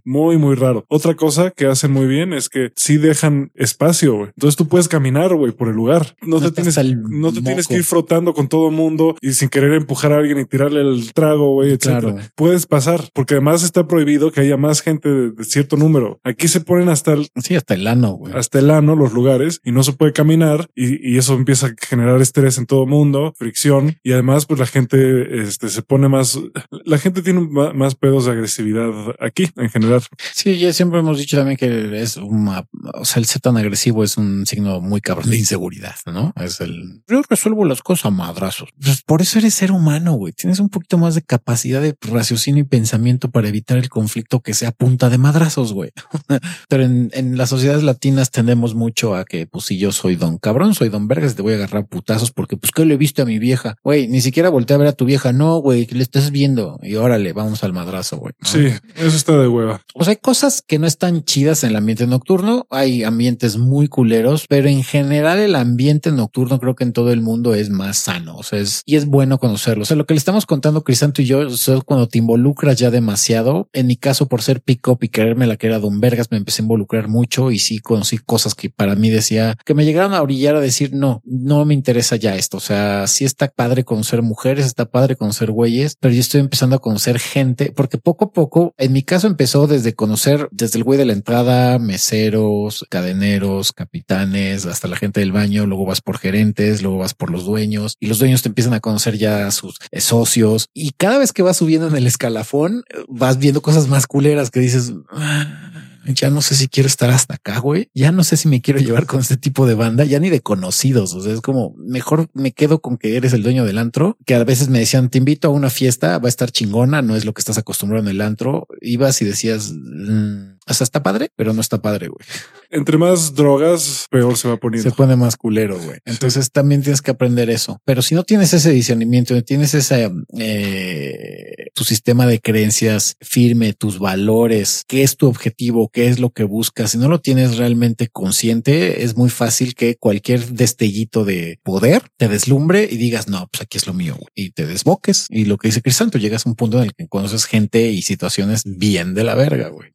Muy, muy raro. Otra cosa que hacen muy bien es que sí dejan espacio, güey. Entonces tú puedes caminar, güey, por el lugar. No, te tienes, no te tienes que ir frotando con todo mundo y sin querer empujar a alguien y tirarle el trago, güey, etcétera. Puedes pasar porque además está prohibido que haya más gente de, cierto número. Aquí se ponen hasta el, sí, hasta el ano, güey. Hasta el ano los lugares y no se puede caminar y, eso empieza a generar estrés en todo mundo, fricción y además pues la gente este, se pone más, la gente tiene más pedos de agresividad aquí en general. Sí, ya siempre hemos dicho también que es una, o sea, el ser tan agresivo es un signo muy cabrón de inseguridad, ¿no? Es el, yo resuelvo las cosas a madrazos. Pues por eso eres ser humano, güey. Tienes un poquito más de capacidad de raciocinio y pensamiento para evitar el conflicto que sea punta de madrazos, güey. Pero en, en las sociedades latinas tendemos mucho a que, pues si yo soy don cabrón, soy don vergas, te voy a agarrar putazos porque, pues, ¿qué le viste a mi vieja? Güey, ni siquiera volteé a ver a tu vieja. No, güey, que le estás viendo y órale, vamos al madrazo, güey. Sí, eso está de hueva. O sea, hay cosas que no están chidas en el ambiente nocturno. Hay ambientes muy culeros, pero en general el ambiente nocturno creo que en todo el mundo es más sano. O sea, es, y es bueno conocerlo. O sea, lo que le estamos contando Crisanto y yo, o cuando te involucras ya demasiado, en mi caso, por ser pick up y quererme la que era Don Vergas, me empecé a involucrar mucho y sí conocí cosas que para mí decía que me llegaron a orillar a decir no, no me interesa ya esto. O sea, sí está padre conocer mujeres, está padre conocer güeyes, pero yo estoy empezando a conocer gente porque poco a poco, en mi caso empezó desde conocer desde el güey de la entrada, meseros, cadeneros, capitanes, hasta la gente del baño, luego vas por gerentes, luego vas por los dueños y los dueños te empiezan a conocer ya a sus eh, socios y cada vez que vas subiendo en el escalafón vas viendo cosas más culeras que dices, ah, ya no sé si quiero estar hasta acá, güey. Ya no sé si me quiero llevar con este tipo de banda, ya ni de conocidos. O sea, es como mejor me quedo con que eres el dueño del antro, que a veces me decían, te invito a una fiesta, va a estar chingona, no es lo que estás acostumbrado en el antro. Ibas y decías, mm, O sea, está padre, pero no está padre, güey. Entre más drogas, peor se va poniendo. Se pone más culero, güey. Entonces también tienes que aprender eso. Pero si no tienes ese discernimiento, no tienes ese, eh, tu sistema de creencias firme, tus valores, qué es tu objetivo, qué es lo que buscas, si no lo tienes realmente consciente, es muy fácil que cualquier destellito de poder te deslumbre y digas, no, pues aquí es lo mío, güey. y te desboques. Y lo que dice Crisanto, llegas a un punto en el que conoces gente y situaciones bien de la verga, güey.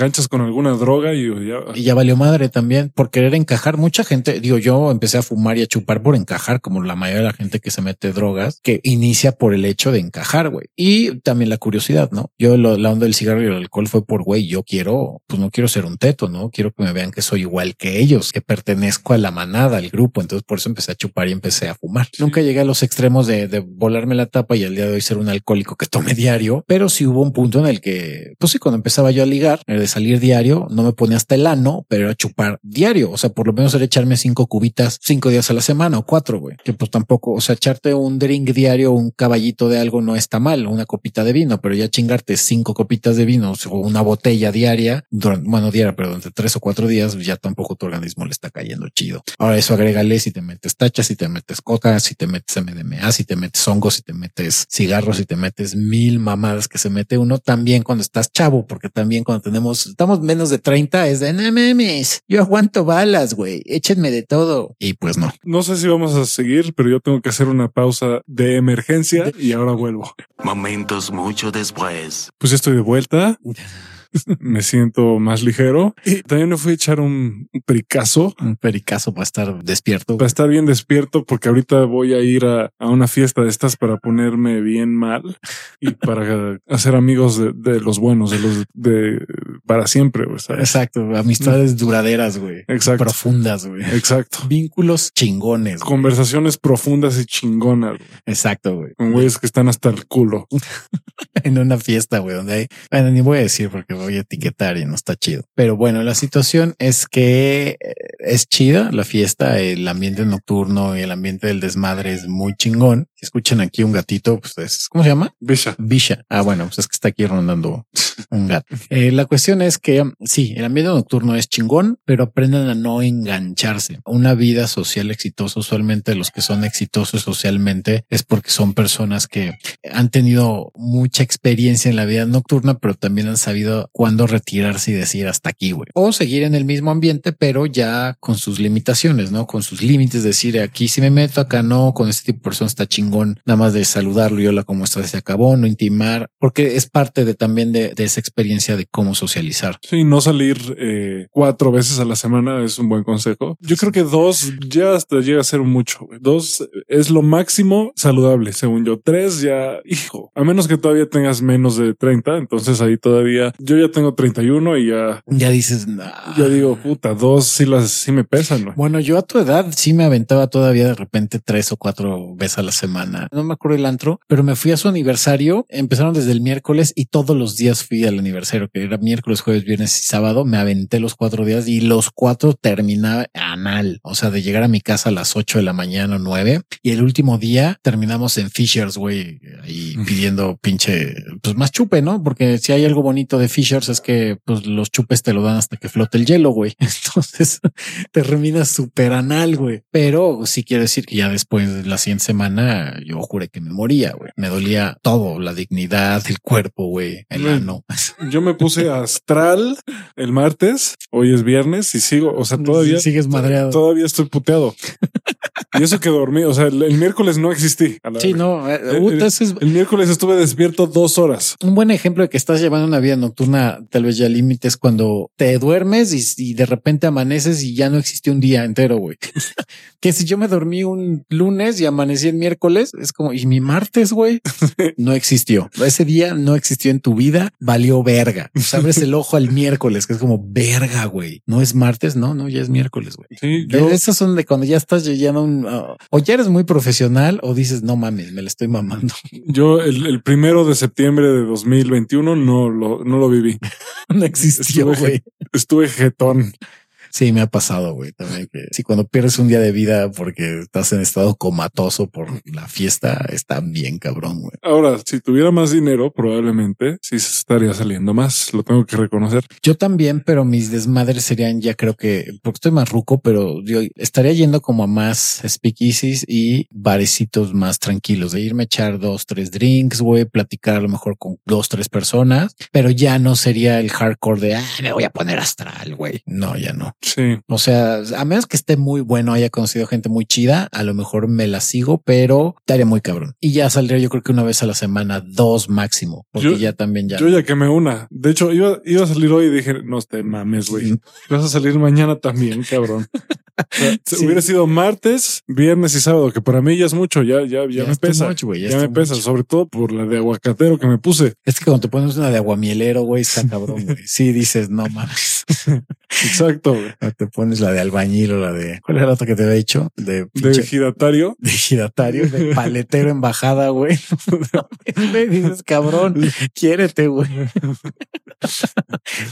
Enganchas con alguna droga y ya... Y ya valió madre también por querer encajar. Mucha gente, digo, yo empecé a fumar y a chupar por encajar, como la mayoría de la gente que se mete drogas, que inicia por el hecho de encajar, güey. Y también la curiosidad, ¿no? Yo lo, la onda del cigarro y el alcohol fue por, güey, yo quiero, pues no quiero ser un teto, ¿no? Quiero que me vean que soy igual que ellos, que pertenezco a la manada, al grupo. Entonces por eso empecé a chupar y empecé a fumar. Nunca llegué a los extremos de, de volarme la tapa y al día de hoy ser un alcohólico que tome diario, pero sí hubo un punto en el que, pues sí, cuando empezaba yo a ligar, de salir diario, no me ponía hasta el ano, pero era chupar diario. O sea, por lo menos era echarme cinco cubitas cinco días a la semana o cuatro, güey. Que pues tampoco, o sea, echarte un drink diario, un caballito de algo no está mal, una copita de vino, pero ya chingarte cinco copitas de vino o una botella diaria, durante, bueno, diaria, pero durante tres o cuatro días, ya tampoco tu organismo le está cayendo chido. Ahora eso agrégale si te metes tachas, si te metes coca, si te metes MDMA, si te metes hongos, si te metes cigarros, si te metes mil mamadas que se mete uno también cuando estás chavo, porque también cuando tenemos, estamos menos de 30 es de no memes, yo aguanto balas, güey, échenme de todo. Y pues no. No sé si vamos a seguir, pero yo tengo que hacer una pausa de emergencia y ahora vuelvo. Momentos mucho después. Pues estoy de vuelta. me siento más ligero. Y también me fui a echar un, pericazo. Un pericazo para estar despierto. Para estar bien despierto, porque ahorita voy a ir a, una fiesta de estas para ponerme bien mal y para hacer amigos de, los buenos, de los de para siempre. Exacto. Amistades duraderas, güey. Exacto. Profundas, güey. Exacto. Vínculos chingones. Conversaciones profundas y chingonas. Exacto, güey. Con güeyes que están hasta el culo. en una fiesta, güey, donde hay, bueno, ni voy a decir porque voy a etiquetar y no está chido. Pero bueno, la situación es que eh, es chida la fiesta, el ambiente nocturno y el ambiente del desmadre es muy chingón. Si escuchan aquí un gatito, pues es, ¿cómo se llama? Bisha. Bisha. Ah, bueno, pues es que está aquí rondando un gato. Eh, la cuestión es que sí, el ambiente nocturno es chingón, pero aprendan a no engancharse. Una vida social exitosa, usualmente los que son exitosos socialmente es porque son personas que han tenido mucha experiencia en la vida nocturna, pero también han sabido cuándo retirarse y decir hasta aquí, güey. O seguir en el mismo ambiente, pero ya con sus limitaciones, ¿no? Con sus límites, decir aquí si me meto, acá no, con este tipo de persona está chingón, nada más de saludarlo y hola, ¿cómo estás? Se acabó, no intimar, porque es parte de también de, de esa experiencia de cómo socializar. Sí, no salir eh, cuatro veces a la semana es un buen consejo. Yo creo que dos ya hasta llega a ser mucho. Dos es lo máximo saludable, según yo. Tres ya, hijo, a menos que todavía tengas menos de 30, entonces ahí todavía yo ya tengo 31 y ya ya dices, ya digo, puta, dos sí las sí me pesan. ¿no? Bueno, yo a tu edad sí me aventaba todavía de repente tres o cuatro veces a la semana. No me acuerdo el antro, pero me fui a su aniversario. Empezaron desde el miércoles y todos los días fui al aniversario, que era miércoles, jueves, viernes y sábado. Me aventé los cuatro días y los cuatro terminaba anal. O sea, de llegar a mi casa a las ocho de la mañana o nueve y el último día terminamos en Fishers, güey, ahí pidiendo pinche, pues más chupe, ¿no? Porque si hay algo bonito de Fishers es que pues los chupes te lo dan hasta que flote el hielo, güey. Entonces terminas súper anal, güey. Pero sí quiero decir que ya después de la siguiente semana yo juré que me moría, güey. Me dolía todo, la dignidad, el cuerpo, güey, el ano. Yo me puse astral el martes, hoy es viernes y sigo, o sea, todavía sigues madreado. Todavía estoy puteado. Y eso que dormí, o sea, el, miércoles no existí. sí, no. Eh, el, miércoles estuve despierto dos horas. Un buen ejemplo de que estás llevando una vida nocturna, tal vez ya límites, cuando te duermes y, de repente amaneces y ya no existe un día entero, güey. que si yo me dormí un lunes y amanecí el miércoles, es como, y mi martes, güey, no existió. Ese día no existió en tu vida, valió verga. Pues abres el ojo al miércoles, que es como verga, güey. No es martes, no, no, ya es miércoles, güey. Sí, Esas son de cuando ya estás llegando un o ya eres muy profesional o dices, no mames, me la estoy mamando. Yo el, primero de septiembre de 2021 no lo, no lo viví. no existió, güey. Estuve, jetón. Sí, me ha pasado, güey, también que sí, cuando pierdes un día de vida porque estás en estado comatoso por la fiesta, está bien cabrón, güey. Ahora, si tuviera más dinero, probablemente sí se estaría saliendo más. Lo tengo que reconocer. Yo también, pero mis desmadres serían ya creo que, porque estoy más ruco, pero yo estaría yendo como a más speakeasies y barecitos más tranquilos, de irme a echar dos, tres drinks, güey, platicar a lo mejor con dos, tres personas, pero ya no sería el hardcore de, ah, me voy a poner astral, güey. No, ya no. Sí. O sea, a menos que esté muy bueno, haya conocido gente muy chida, a lo mejor me la sigo, pero estaría muy cabrón. Y ya saldría yo creo que una vez a la semana, dos máximo, porque Yo- ya también ya. Yo ya quemé una. De hecho, iba, iba a salir hoy y dije, no te mames, güey. Vas a salir mañana también, cabrón. Sí. Hubiera sido martes, viernes y sábado, que para mí ya es mucho, ya, ya, ya, Ya me pesa. much, ya me pesa, sobre todo por la de aguacatero que me puse. Es que cuando te pones una de aguamielero, güey, está cabrón, güey. Sí, dices, no mames. Exacto, güey. O te pones la de albañil o la de, ¿cuál era la otra que te había dicho? De, De giratario. de giratario, de paletero en bajada, güey. Me dices, cabrón, quiérete, güey.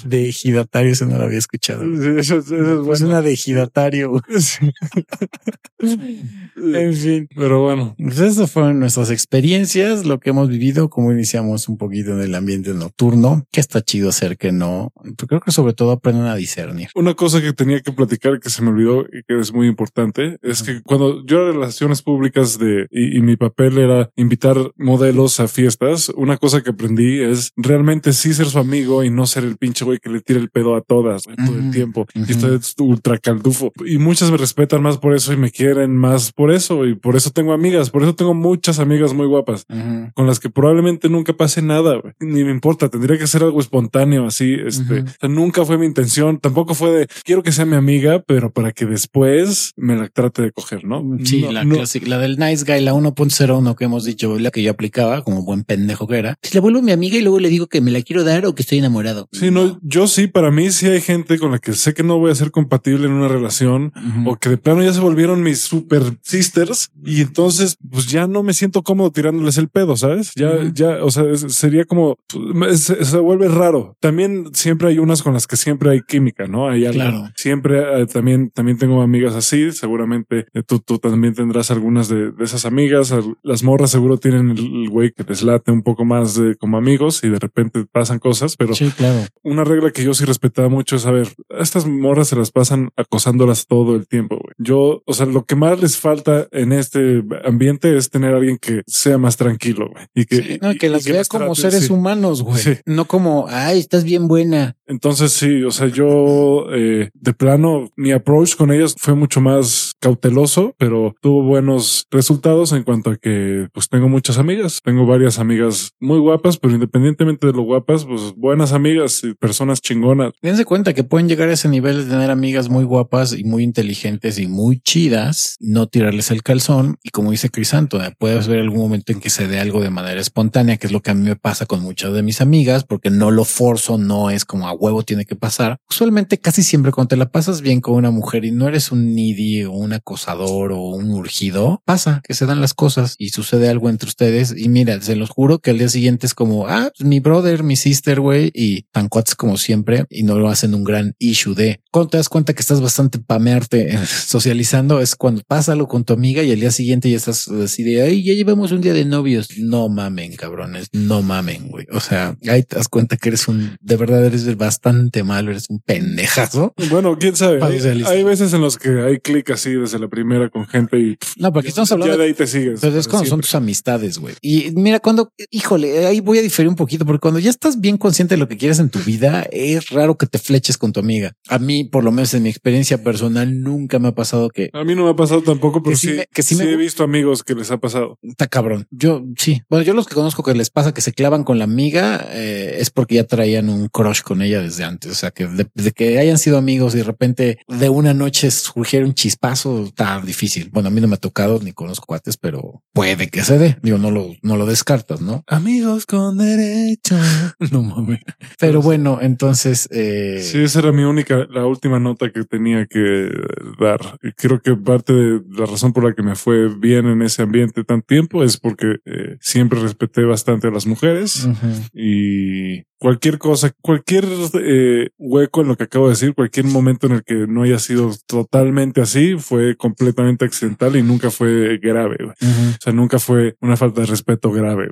De ejidatario, eso no lo había escuchado. güey. Sí, Eso, eso es una de ejidatario, güey. En fin. Pero bueno, Pues esas fueron nuestras experiencias, lo que hemos vivido, cómo iniciamos un poquito en el ambiente nocturno, que está chido hacer que no. Pero creo que sobre todo aprendan a discernir. una cosa que tenía que platicar que se me olvidó y que es muy importante es que cuando yo era relaciones públicas de y, y mi papel era invitar modelos a fiestas, una cosa que aprendí es realmente sí ser su amigo y no ser el pinche güey que le tira el pedo a todas güey, todo el tiempo. ujú. Y estoy ultra caldufo. Y muchas me respetan más por eso y me quieren más por eso. Y por eso tengo amigas, por eso tengo muchas amigas muy guapas con las que probablemente nunca pase nada. Ni me importa, tendría que ser algo espontáneo, así, este, Ujú. o sea, nunca fue mi intención, tampoco fue de, quiero que sea mi amiga, pero para que después me la trate de coger, ¿no? Sí, No, la no. clásica, la del nice guy, la 1.01 que hemos dicho, la que yo aplicaba como buen pendejo que era. Si la vuelvo mi amiga y luego le digo que me la quiero dar o que estoy enamorado. Sí, no, yo sí, para mí sí hay gente con la que sé que no voy a ser compatible en una relación Ujú. o que de plano ya se volvieron mis super sisters y entonces pues ya no me siento cómodo tirándoles el pedo, ¿sabes? Ya, Ujú. ya, o sea, es- sería como, pues, se, se vuelve raro. También siempre hay unas con las que siempre hay química, ¿no? Hay algo. Claro. Siempre eh, también, también tengo amigas así, seguramente eh, tú, tú también tendrás algunas de, de esas amigas. Las morras seguro tienen el el güey que les late un poco más de como amigos y de repente pasan cosas, pero Sí, claro. una regla que yo sí respetaba mucho es, a ver, a estas morras se las pasan acosándolas todo el tiempo, güey. Yo, o sea, lo que más les falta en este ambiente es tener a alguien que sea más tranquilo, güey. Y que, Sí, no, y- que y las vea como trate- seres sí. humanos, güey. Sí. No como, ay, estás bien buena. Entonces sí, o sea, yo eh, de plano mi approach con ellas fue mucho más cauteloso, pero tuvo buenos resultados en cuanto a que pues tengo muchas amigas, tengo varias amigas muy guapas, pero independientemente de lo guapas, pues buenas amigas y personas chingonas. Dense cuenta que pueden llegar a ese nivel de tener amigas muy guapas y muy inteligentes y muy chidas, no tirarles el calzón. Y como dice Crisanto, puedes ver algún momento en que se dé algo de manera espontánea, que es lo que a mí me pasa con muchas de mis amigas, porque no lo forzo, no es como a huevo tiene que pasar. Usualmente casi siempre cuando te la pasas bien con una mujer y no eres un needy o un acosador o un urgido, pasa que se dan las cosas y sucede algo entre ustedes. Y mira, se los juro que al día siguiente es como, ah, pues, mi brother, mi sister, güey, y tan cuates como siempre y no lo hacen un gran issue de cuando te das cuenta que estás bastante pamearte eh, socializando es cuando pasa algo con tu amiga y al día siguiente ya estás así de ay, ya llevamos un día de novios. No mamen, cabrones, no mamen, güey. O sea, ahí te das cuenta que eres un de verdad eres bastante malo, eres un pendejazo. Bueno, quién sabe. Hay, hay veces en los que hay clic así desde la primera con gente y No, porque estamos ya hablando de ahí te sigues. Pero es cuando son tus amistades, güey. Y mira, cuando, híjole, ahí voy a diferir un poquito, porque cuando ya estás bien consciente de lo que quieres en tu vida, es raro que te fleches con tu amiga. A mí, por lo menos en mi experiencia personal, nunca me ha pasado que A mí no me ha pasado tampoco, pero Que sí sí, me- que sí sí me- he visto amigos que les ha pasado. está cabrón. Yo sí. Bueno, yo los que conozco que les pasa que se clavan con la amiga eh, es porque ya traían un crush con ella desde antes. O sea, que de, de que hayan sido amigos y de repente de una noche surgiera un chispazo, está difícil. Bueno, a mí no me ha tocado ni conozco cuates, pero puede que se dé. Digo, no lo, no lo descartas, ¿no? Amigos con derecho. No mames. Pero bueno, entonces, eh, Sí, esa era mi única, la última nota que tenía que dar. Y creo que parte de la razón por la que me fue bien en ese ambiente tan tiempo es porque eh, siempre respeté bastante a las mujeres y cualquier cosa, cualquier eh, hueco en lo que acabo de decir, cualquier momento en el que no haya sido totalmente así, fue completamente accidental y nunca fue grave. O sea, nunca fue una falta de respeto grave.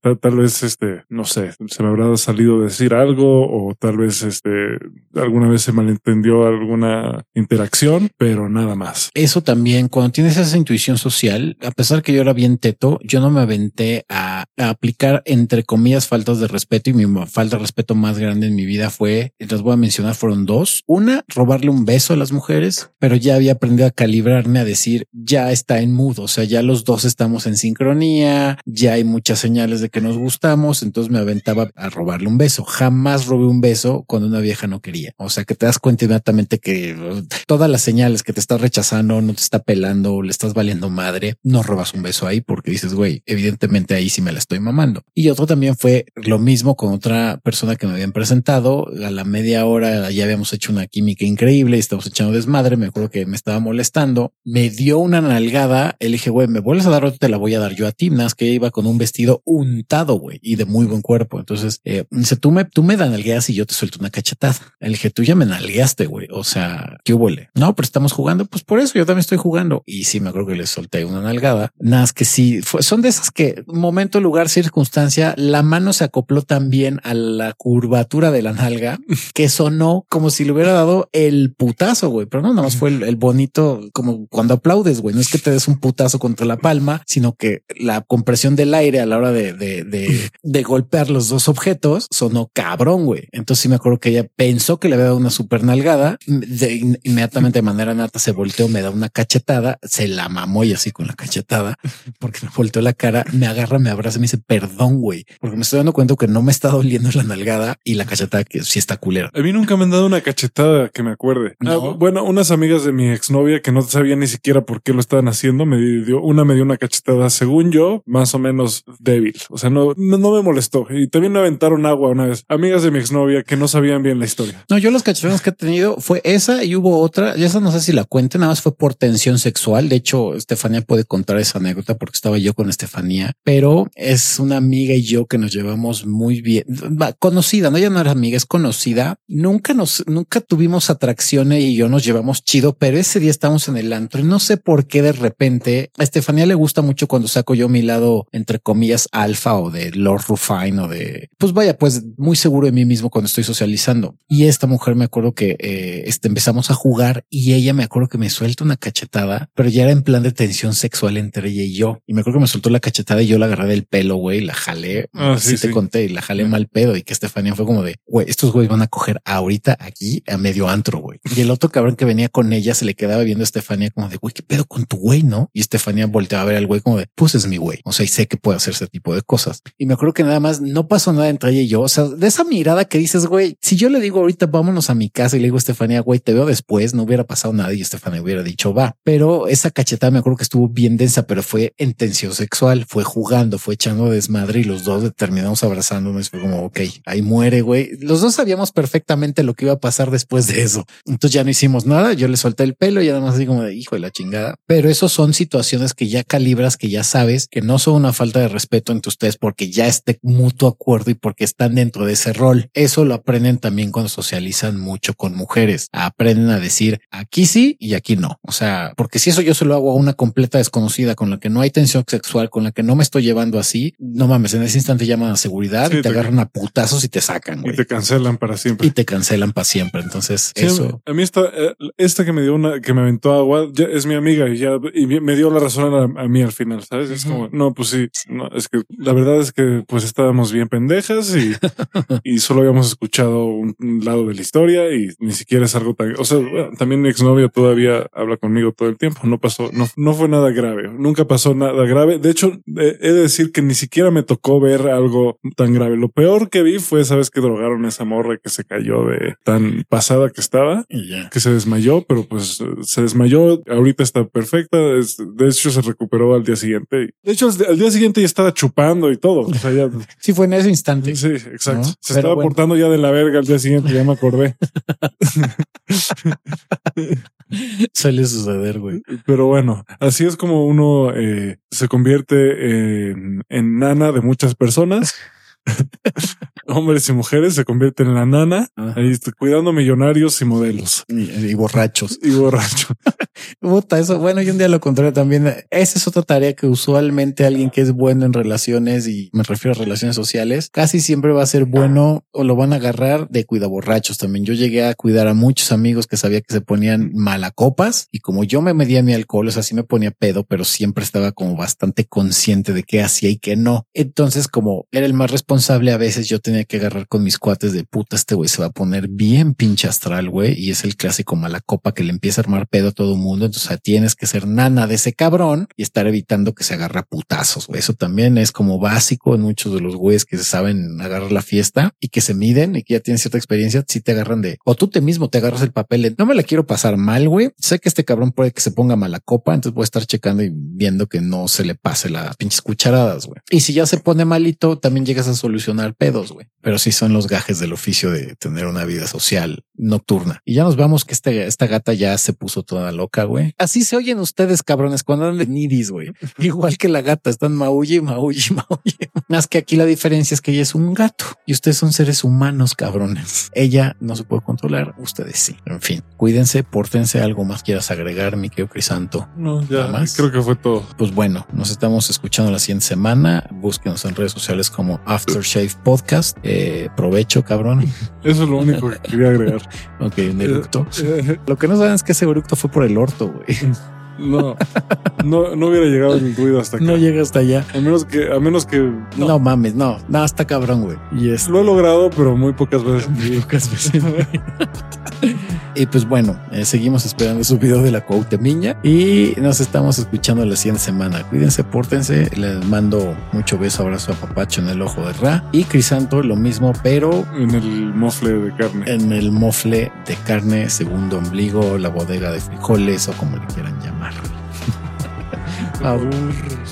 Tal, tal vez, este, no sé, se me habrá salido decir algo o tal vez, este, alguna vez se malentendió alguna interacción, pero nada más. Eso también, cuando tienes esa intuición social, a pesar que yo era bien teto, yo no me aventé a, a aplicar entre comillas faltas de respeto y mi ma- falta de respeto más grande en mi vida fue, las voy a mencionar, fueron dos. Una, robarle un beso a las mujeres, pero ya había aprendido a calibrarme a decir, ya está en mudo, o sea, ya los dos estamos en sincronía, ya hay muchas señales de que nos gustamos, entonces me aventaba a robarle un beso. Jamás robé un beso cuando una vieja no quería. O sea, que te das cuenta inmediatamente que todas las señales que te está rechazando, no te está pelando, le estás valiendo madre, no robas un beso ahí porque dices, güey, evidentemente ahí sí me la estoy mamando. Y otro también fue lo mismo con otra persona que me habían presentado. A la media hora ya habíamos hecho una química increíble y estamos echando desmadre. Me acuerdo que me estaba molestando. Me dio una nalgada. Le dije, güey, me vuelves a dar otra, te la voy a dar yo a ti. Nada más que iba con un vestido untado, güey, y de muy buen cuerpo. Entonces, eh, dice, tú me, tú me nalgueas y yo te suelto una cachetada. Le dije, tú ya me nalgueaste, güey. O sea, ¿qué hubo? No, pero estamos jugando. Pues por eso yo también estoy jugando. Y sí, me acuerdo que le solté una nalgada. Nada más que sí, fue- son de esas que momento, lugar, circunstancia, la mano se acopló también a curvatura de la nalga que sonó como si le hubiera dado el putazo, güey. Pero no, nada más fue el, bonito, como cuando aplaudes, güey. No es que te des un putazo contra la palma, sino que la compresión del aire a la hora de, de, golpear los dos objetos sonó cabrón, güey. Entonces sí me acuerdo que ella pensó que le había dado una super nalgada. De, in- inmediatamente de manera nata se volteó, me da una cachetada, se la mamó y así con la cachetada porque me volteó la cara, me agarra, me abraza y me dice perdón, güey, porque me estoy dando cuenta que no me está doliendo la nalgada y la cachetada que sí está culera. A mí nunca me han dado una cachetada que me acuerde. ¿No? Ah, bueno, unas amigas de mi exnovia que no sabían ni siquiera por qué lo estaban haciendo, me dio, una me dio una cachetada, según yo, más o menos débil. O sea, no, no, no me molestó. Y también me aventaron agua una vez. Amigas de mi exnovia que no sabían bien la historia. No, yo las cachetadas que he tenido fue esa y hubo otra. Y esa no sé si la cuente, nada más fue por tensión sexual. De hecho, Estefanía puede contar esa anécdota porque estaba yo con Estefanía, pero es una amiga y yo que nos llevamos muy bien. Conocida, no, ella no era amiga, es conocida. Nunca nos, nunca tuvimos atracción y yo nos llevamos chido, pero ese día estamos en el antro y no sé por qué de repente a Estefanía le gusta mucho cuando saco yo mi lado, entre comillas, alfa o de Lord Rufine o de, pues vaya, pues muy seguro de mí mismo cuando estoy socializando. Y esta mujer me acuerdo que eh, este, empezamos a jugar y ella me acuerdo que me suelta una cachetada, pero ya era en plan de tensión sexual entre ella y yo. Y me acuerdo que me soltó la cachetada y yo la agarré del pelo, güey, la jalé. Ah, sí, te sí. conté y la jalé mal pedo y que Estefanía fue como de, güey, estos güeyes van a coger ahorita aquí a medio antro, güey. Y el otro cabrón que venía con ella se le quedaba viendo a Estefanía como de, güey, qué pedo con tu güey, ¿no? Y Estefanía volteaba a ver al güey como de, pues es mi güey. O sea, y sé que puede hacer ese tipo de cosas. Y me acuerdo que nada más no pasó nada entre ella y yo. O sea, de esa mirada que dices, güey, si yo le digo ahorita vámonos a mi casa y le digo a Estefanía, güey, te veo después, no hubiera pasado nada y Estefanía hubiera dicho va. Pero esa cachetada me acuerdo que estuvo bien densa, pero fue en tensión sexual, fue jugando, fue echando desmadre y los dos terminamos abrazándonos. Fue como, ok, ahí muere, güey. Los dos sabíamos perfectamente lo que iba a pasar después de eso. Entonces ya no hicimos nada. Yo le solté el pelo y nada más así como de hijo de la chingada. Pero eso son situaciones que ya calibras, que ya sabes que no son una falta de respeto entre ustedes porque ya esté mutuo acuerdo y porque están dentro de ese rol. Eso lo aprenden también cuando socializan mucho con mujeres. Aprenden a decir aquí sí y aquí no. O sea, porque si eso yo se lo hago a una completa desconocida con la que no hay tensión sexual, con la que no me estoy llevando así, no mames, en ese instante llaman a seguridad Sí, y te agarran a putazos y te sacan, Y te cancelan para siempre. Y te cancelan para siempre. Entonces, Sí, eso. A mí esta, eh, esta que me dio una, que me aventó agua, ya es mi amiga y ya, y me dio la razón a, a mí al final, ¿sabes? Es como, no, pues sí, no, es que la verdad es que pues estábamos bien pendejas y, y solo habíamos escuchado un, un lado de la historia y ni siquiera es algo tan, o sea, bueno, también mi exnovio todavía habla conmigo todo el tiempo, no pasó, no, no fue nada grave, nunca pasó nada grave. De hecho, he de decir que ni siquiera me tocó ver algo tan grave. Lo peor que vi fue, sabes, que drogaron a esa morra que se cayó de tan pasada que estaba Y ya. que se desmayó, pero pues eh, se desmayó. Ahorita está perfecta. de hecho, se recuperó al día siguiente. De hecho, al día siguiente ya estaba chupando y todo. O sea, ya, Sí, fue en ese instante. sí, exacto. ¿No? Se estaba bueno. portando ya de la verga al día siguiente. Ya me acordé. Suele suceder, güey. Pero bueno, así es como uno eh, se convierte en, en nana de muchas personas. Hombres y mujeres se convierten en la nana, ahí está, cuidando millonarios y modelos Y, y borrachos. y borrachos. Puta, eso, bueno, y un día lo contrario también. Esa es otra tarea que usualmente alguien que es bueno en relaciones, y me refiero a relaciones sociales, casi siempre va a ser bueno o lo van a agarrar de cuidaborrachos también. Yo llegué a cuidar a muchos amigos que sabía que se ponían malacopas y como yo me medía mi alcohol, o sea, sí me ponía pedo, pero siempre estaba como bastante consciente de qué hacía y qué no. Entonces, como era el más responsable, a veces yo tenía que agarrar con mis cuates de puta, este güey se va a poner bien pinche astral, güey, y es el clásico malacopa que le empieza a armar pedo a todo el mundo. Entonces, tienes que ser nana de ese cabrón y estar evitando que se agarre a putazos, güey. Eso también es como básico en muchos de los güeyes que saben agarrar la fiesta y que se miden y que ya tienen cierta experiencia. Si te agarran de, o tú te mismo te agarras el papel de, no me la quiero pasar mal, güey. Sé que este cabrón puede que se ponga mala copa, entonces voy a estar checando y viendo que no se le pase las pinches cucharadas, güey. Y si ya se pone malito, también llegas a solucionar pedos, güey. Pero sí son los gajes del oficio de tener una vida social nocturna. Y ya nos vamos que este, esta gata ya se puso toda loca, güey. Así se oyen ustedes, cabrones, cuando andan de nidis, güey. Igual que la gata, están maulle, maulle, maulle. Más que aquí la diferencia es que ella es un gato y ustedes son seres humanos, cabrones. Ella no se puede controlar, ustedes sí. En fin, cuídense, pórtense, algo más quieras agregar, mi querido Crisanto. No, ya más. creo que fue todo. Pues bueno, nos estamos escuchando la siguiente semana. Búsquenos en redes sociales como Aftershave Podcast. Eh, provecho, cabrón. Eso es lo único que quería agregar. Ok, un eructo. Lo que no saben es que ese eructo fue por el orto, güey. No, no, no hubiera llegado el ruido hasta acá. No llega hasta allá. A menos que, a menos que No, mames, no, no, está cabrón, güey. Y es lo he logrado, pero muy pocas veces. pocas veces. y pues bueno, eh, seguimos esperando su video de la Cuauhtemiña y nos estamos escuchando la siguiente semana. Cuídense, pórtense. Les mando mucho beso, abrazo a Papacho en el ojo de Ra y Crisanto lo mismo, pero En el mofle de carne. en el mofle de carne, segundo ombligo, la bodega de frijoles o como le quieran llamar. Abur.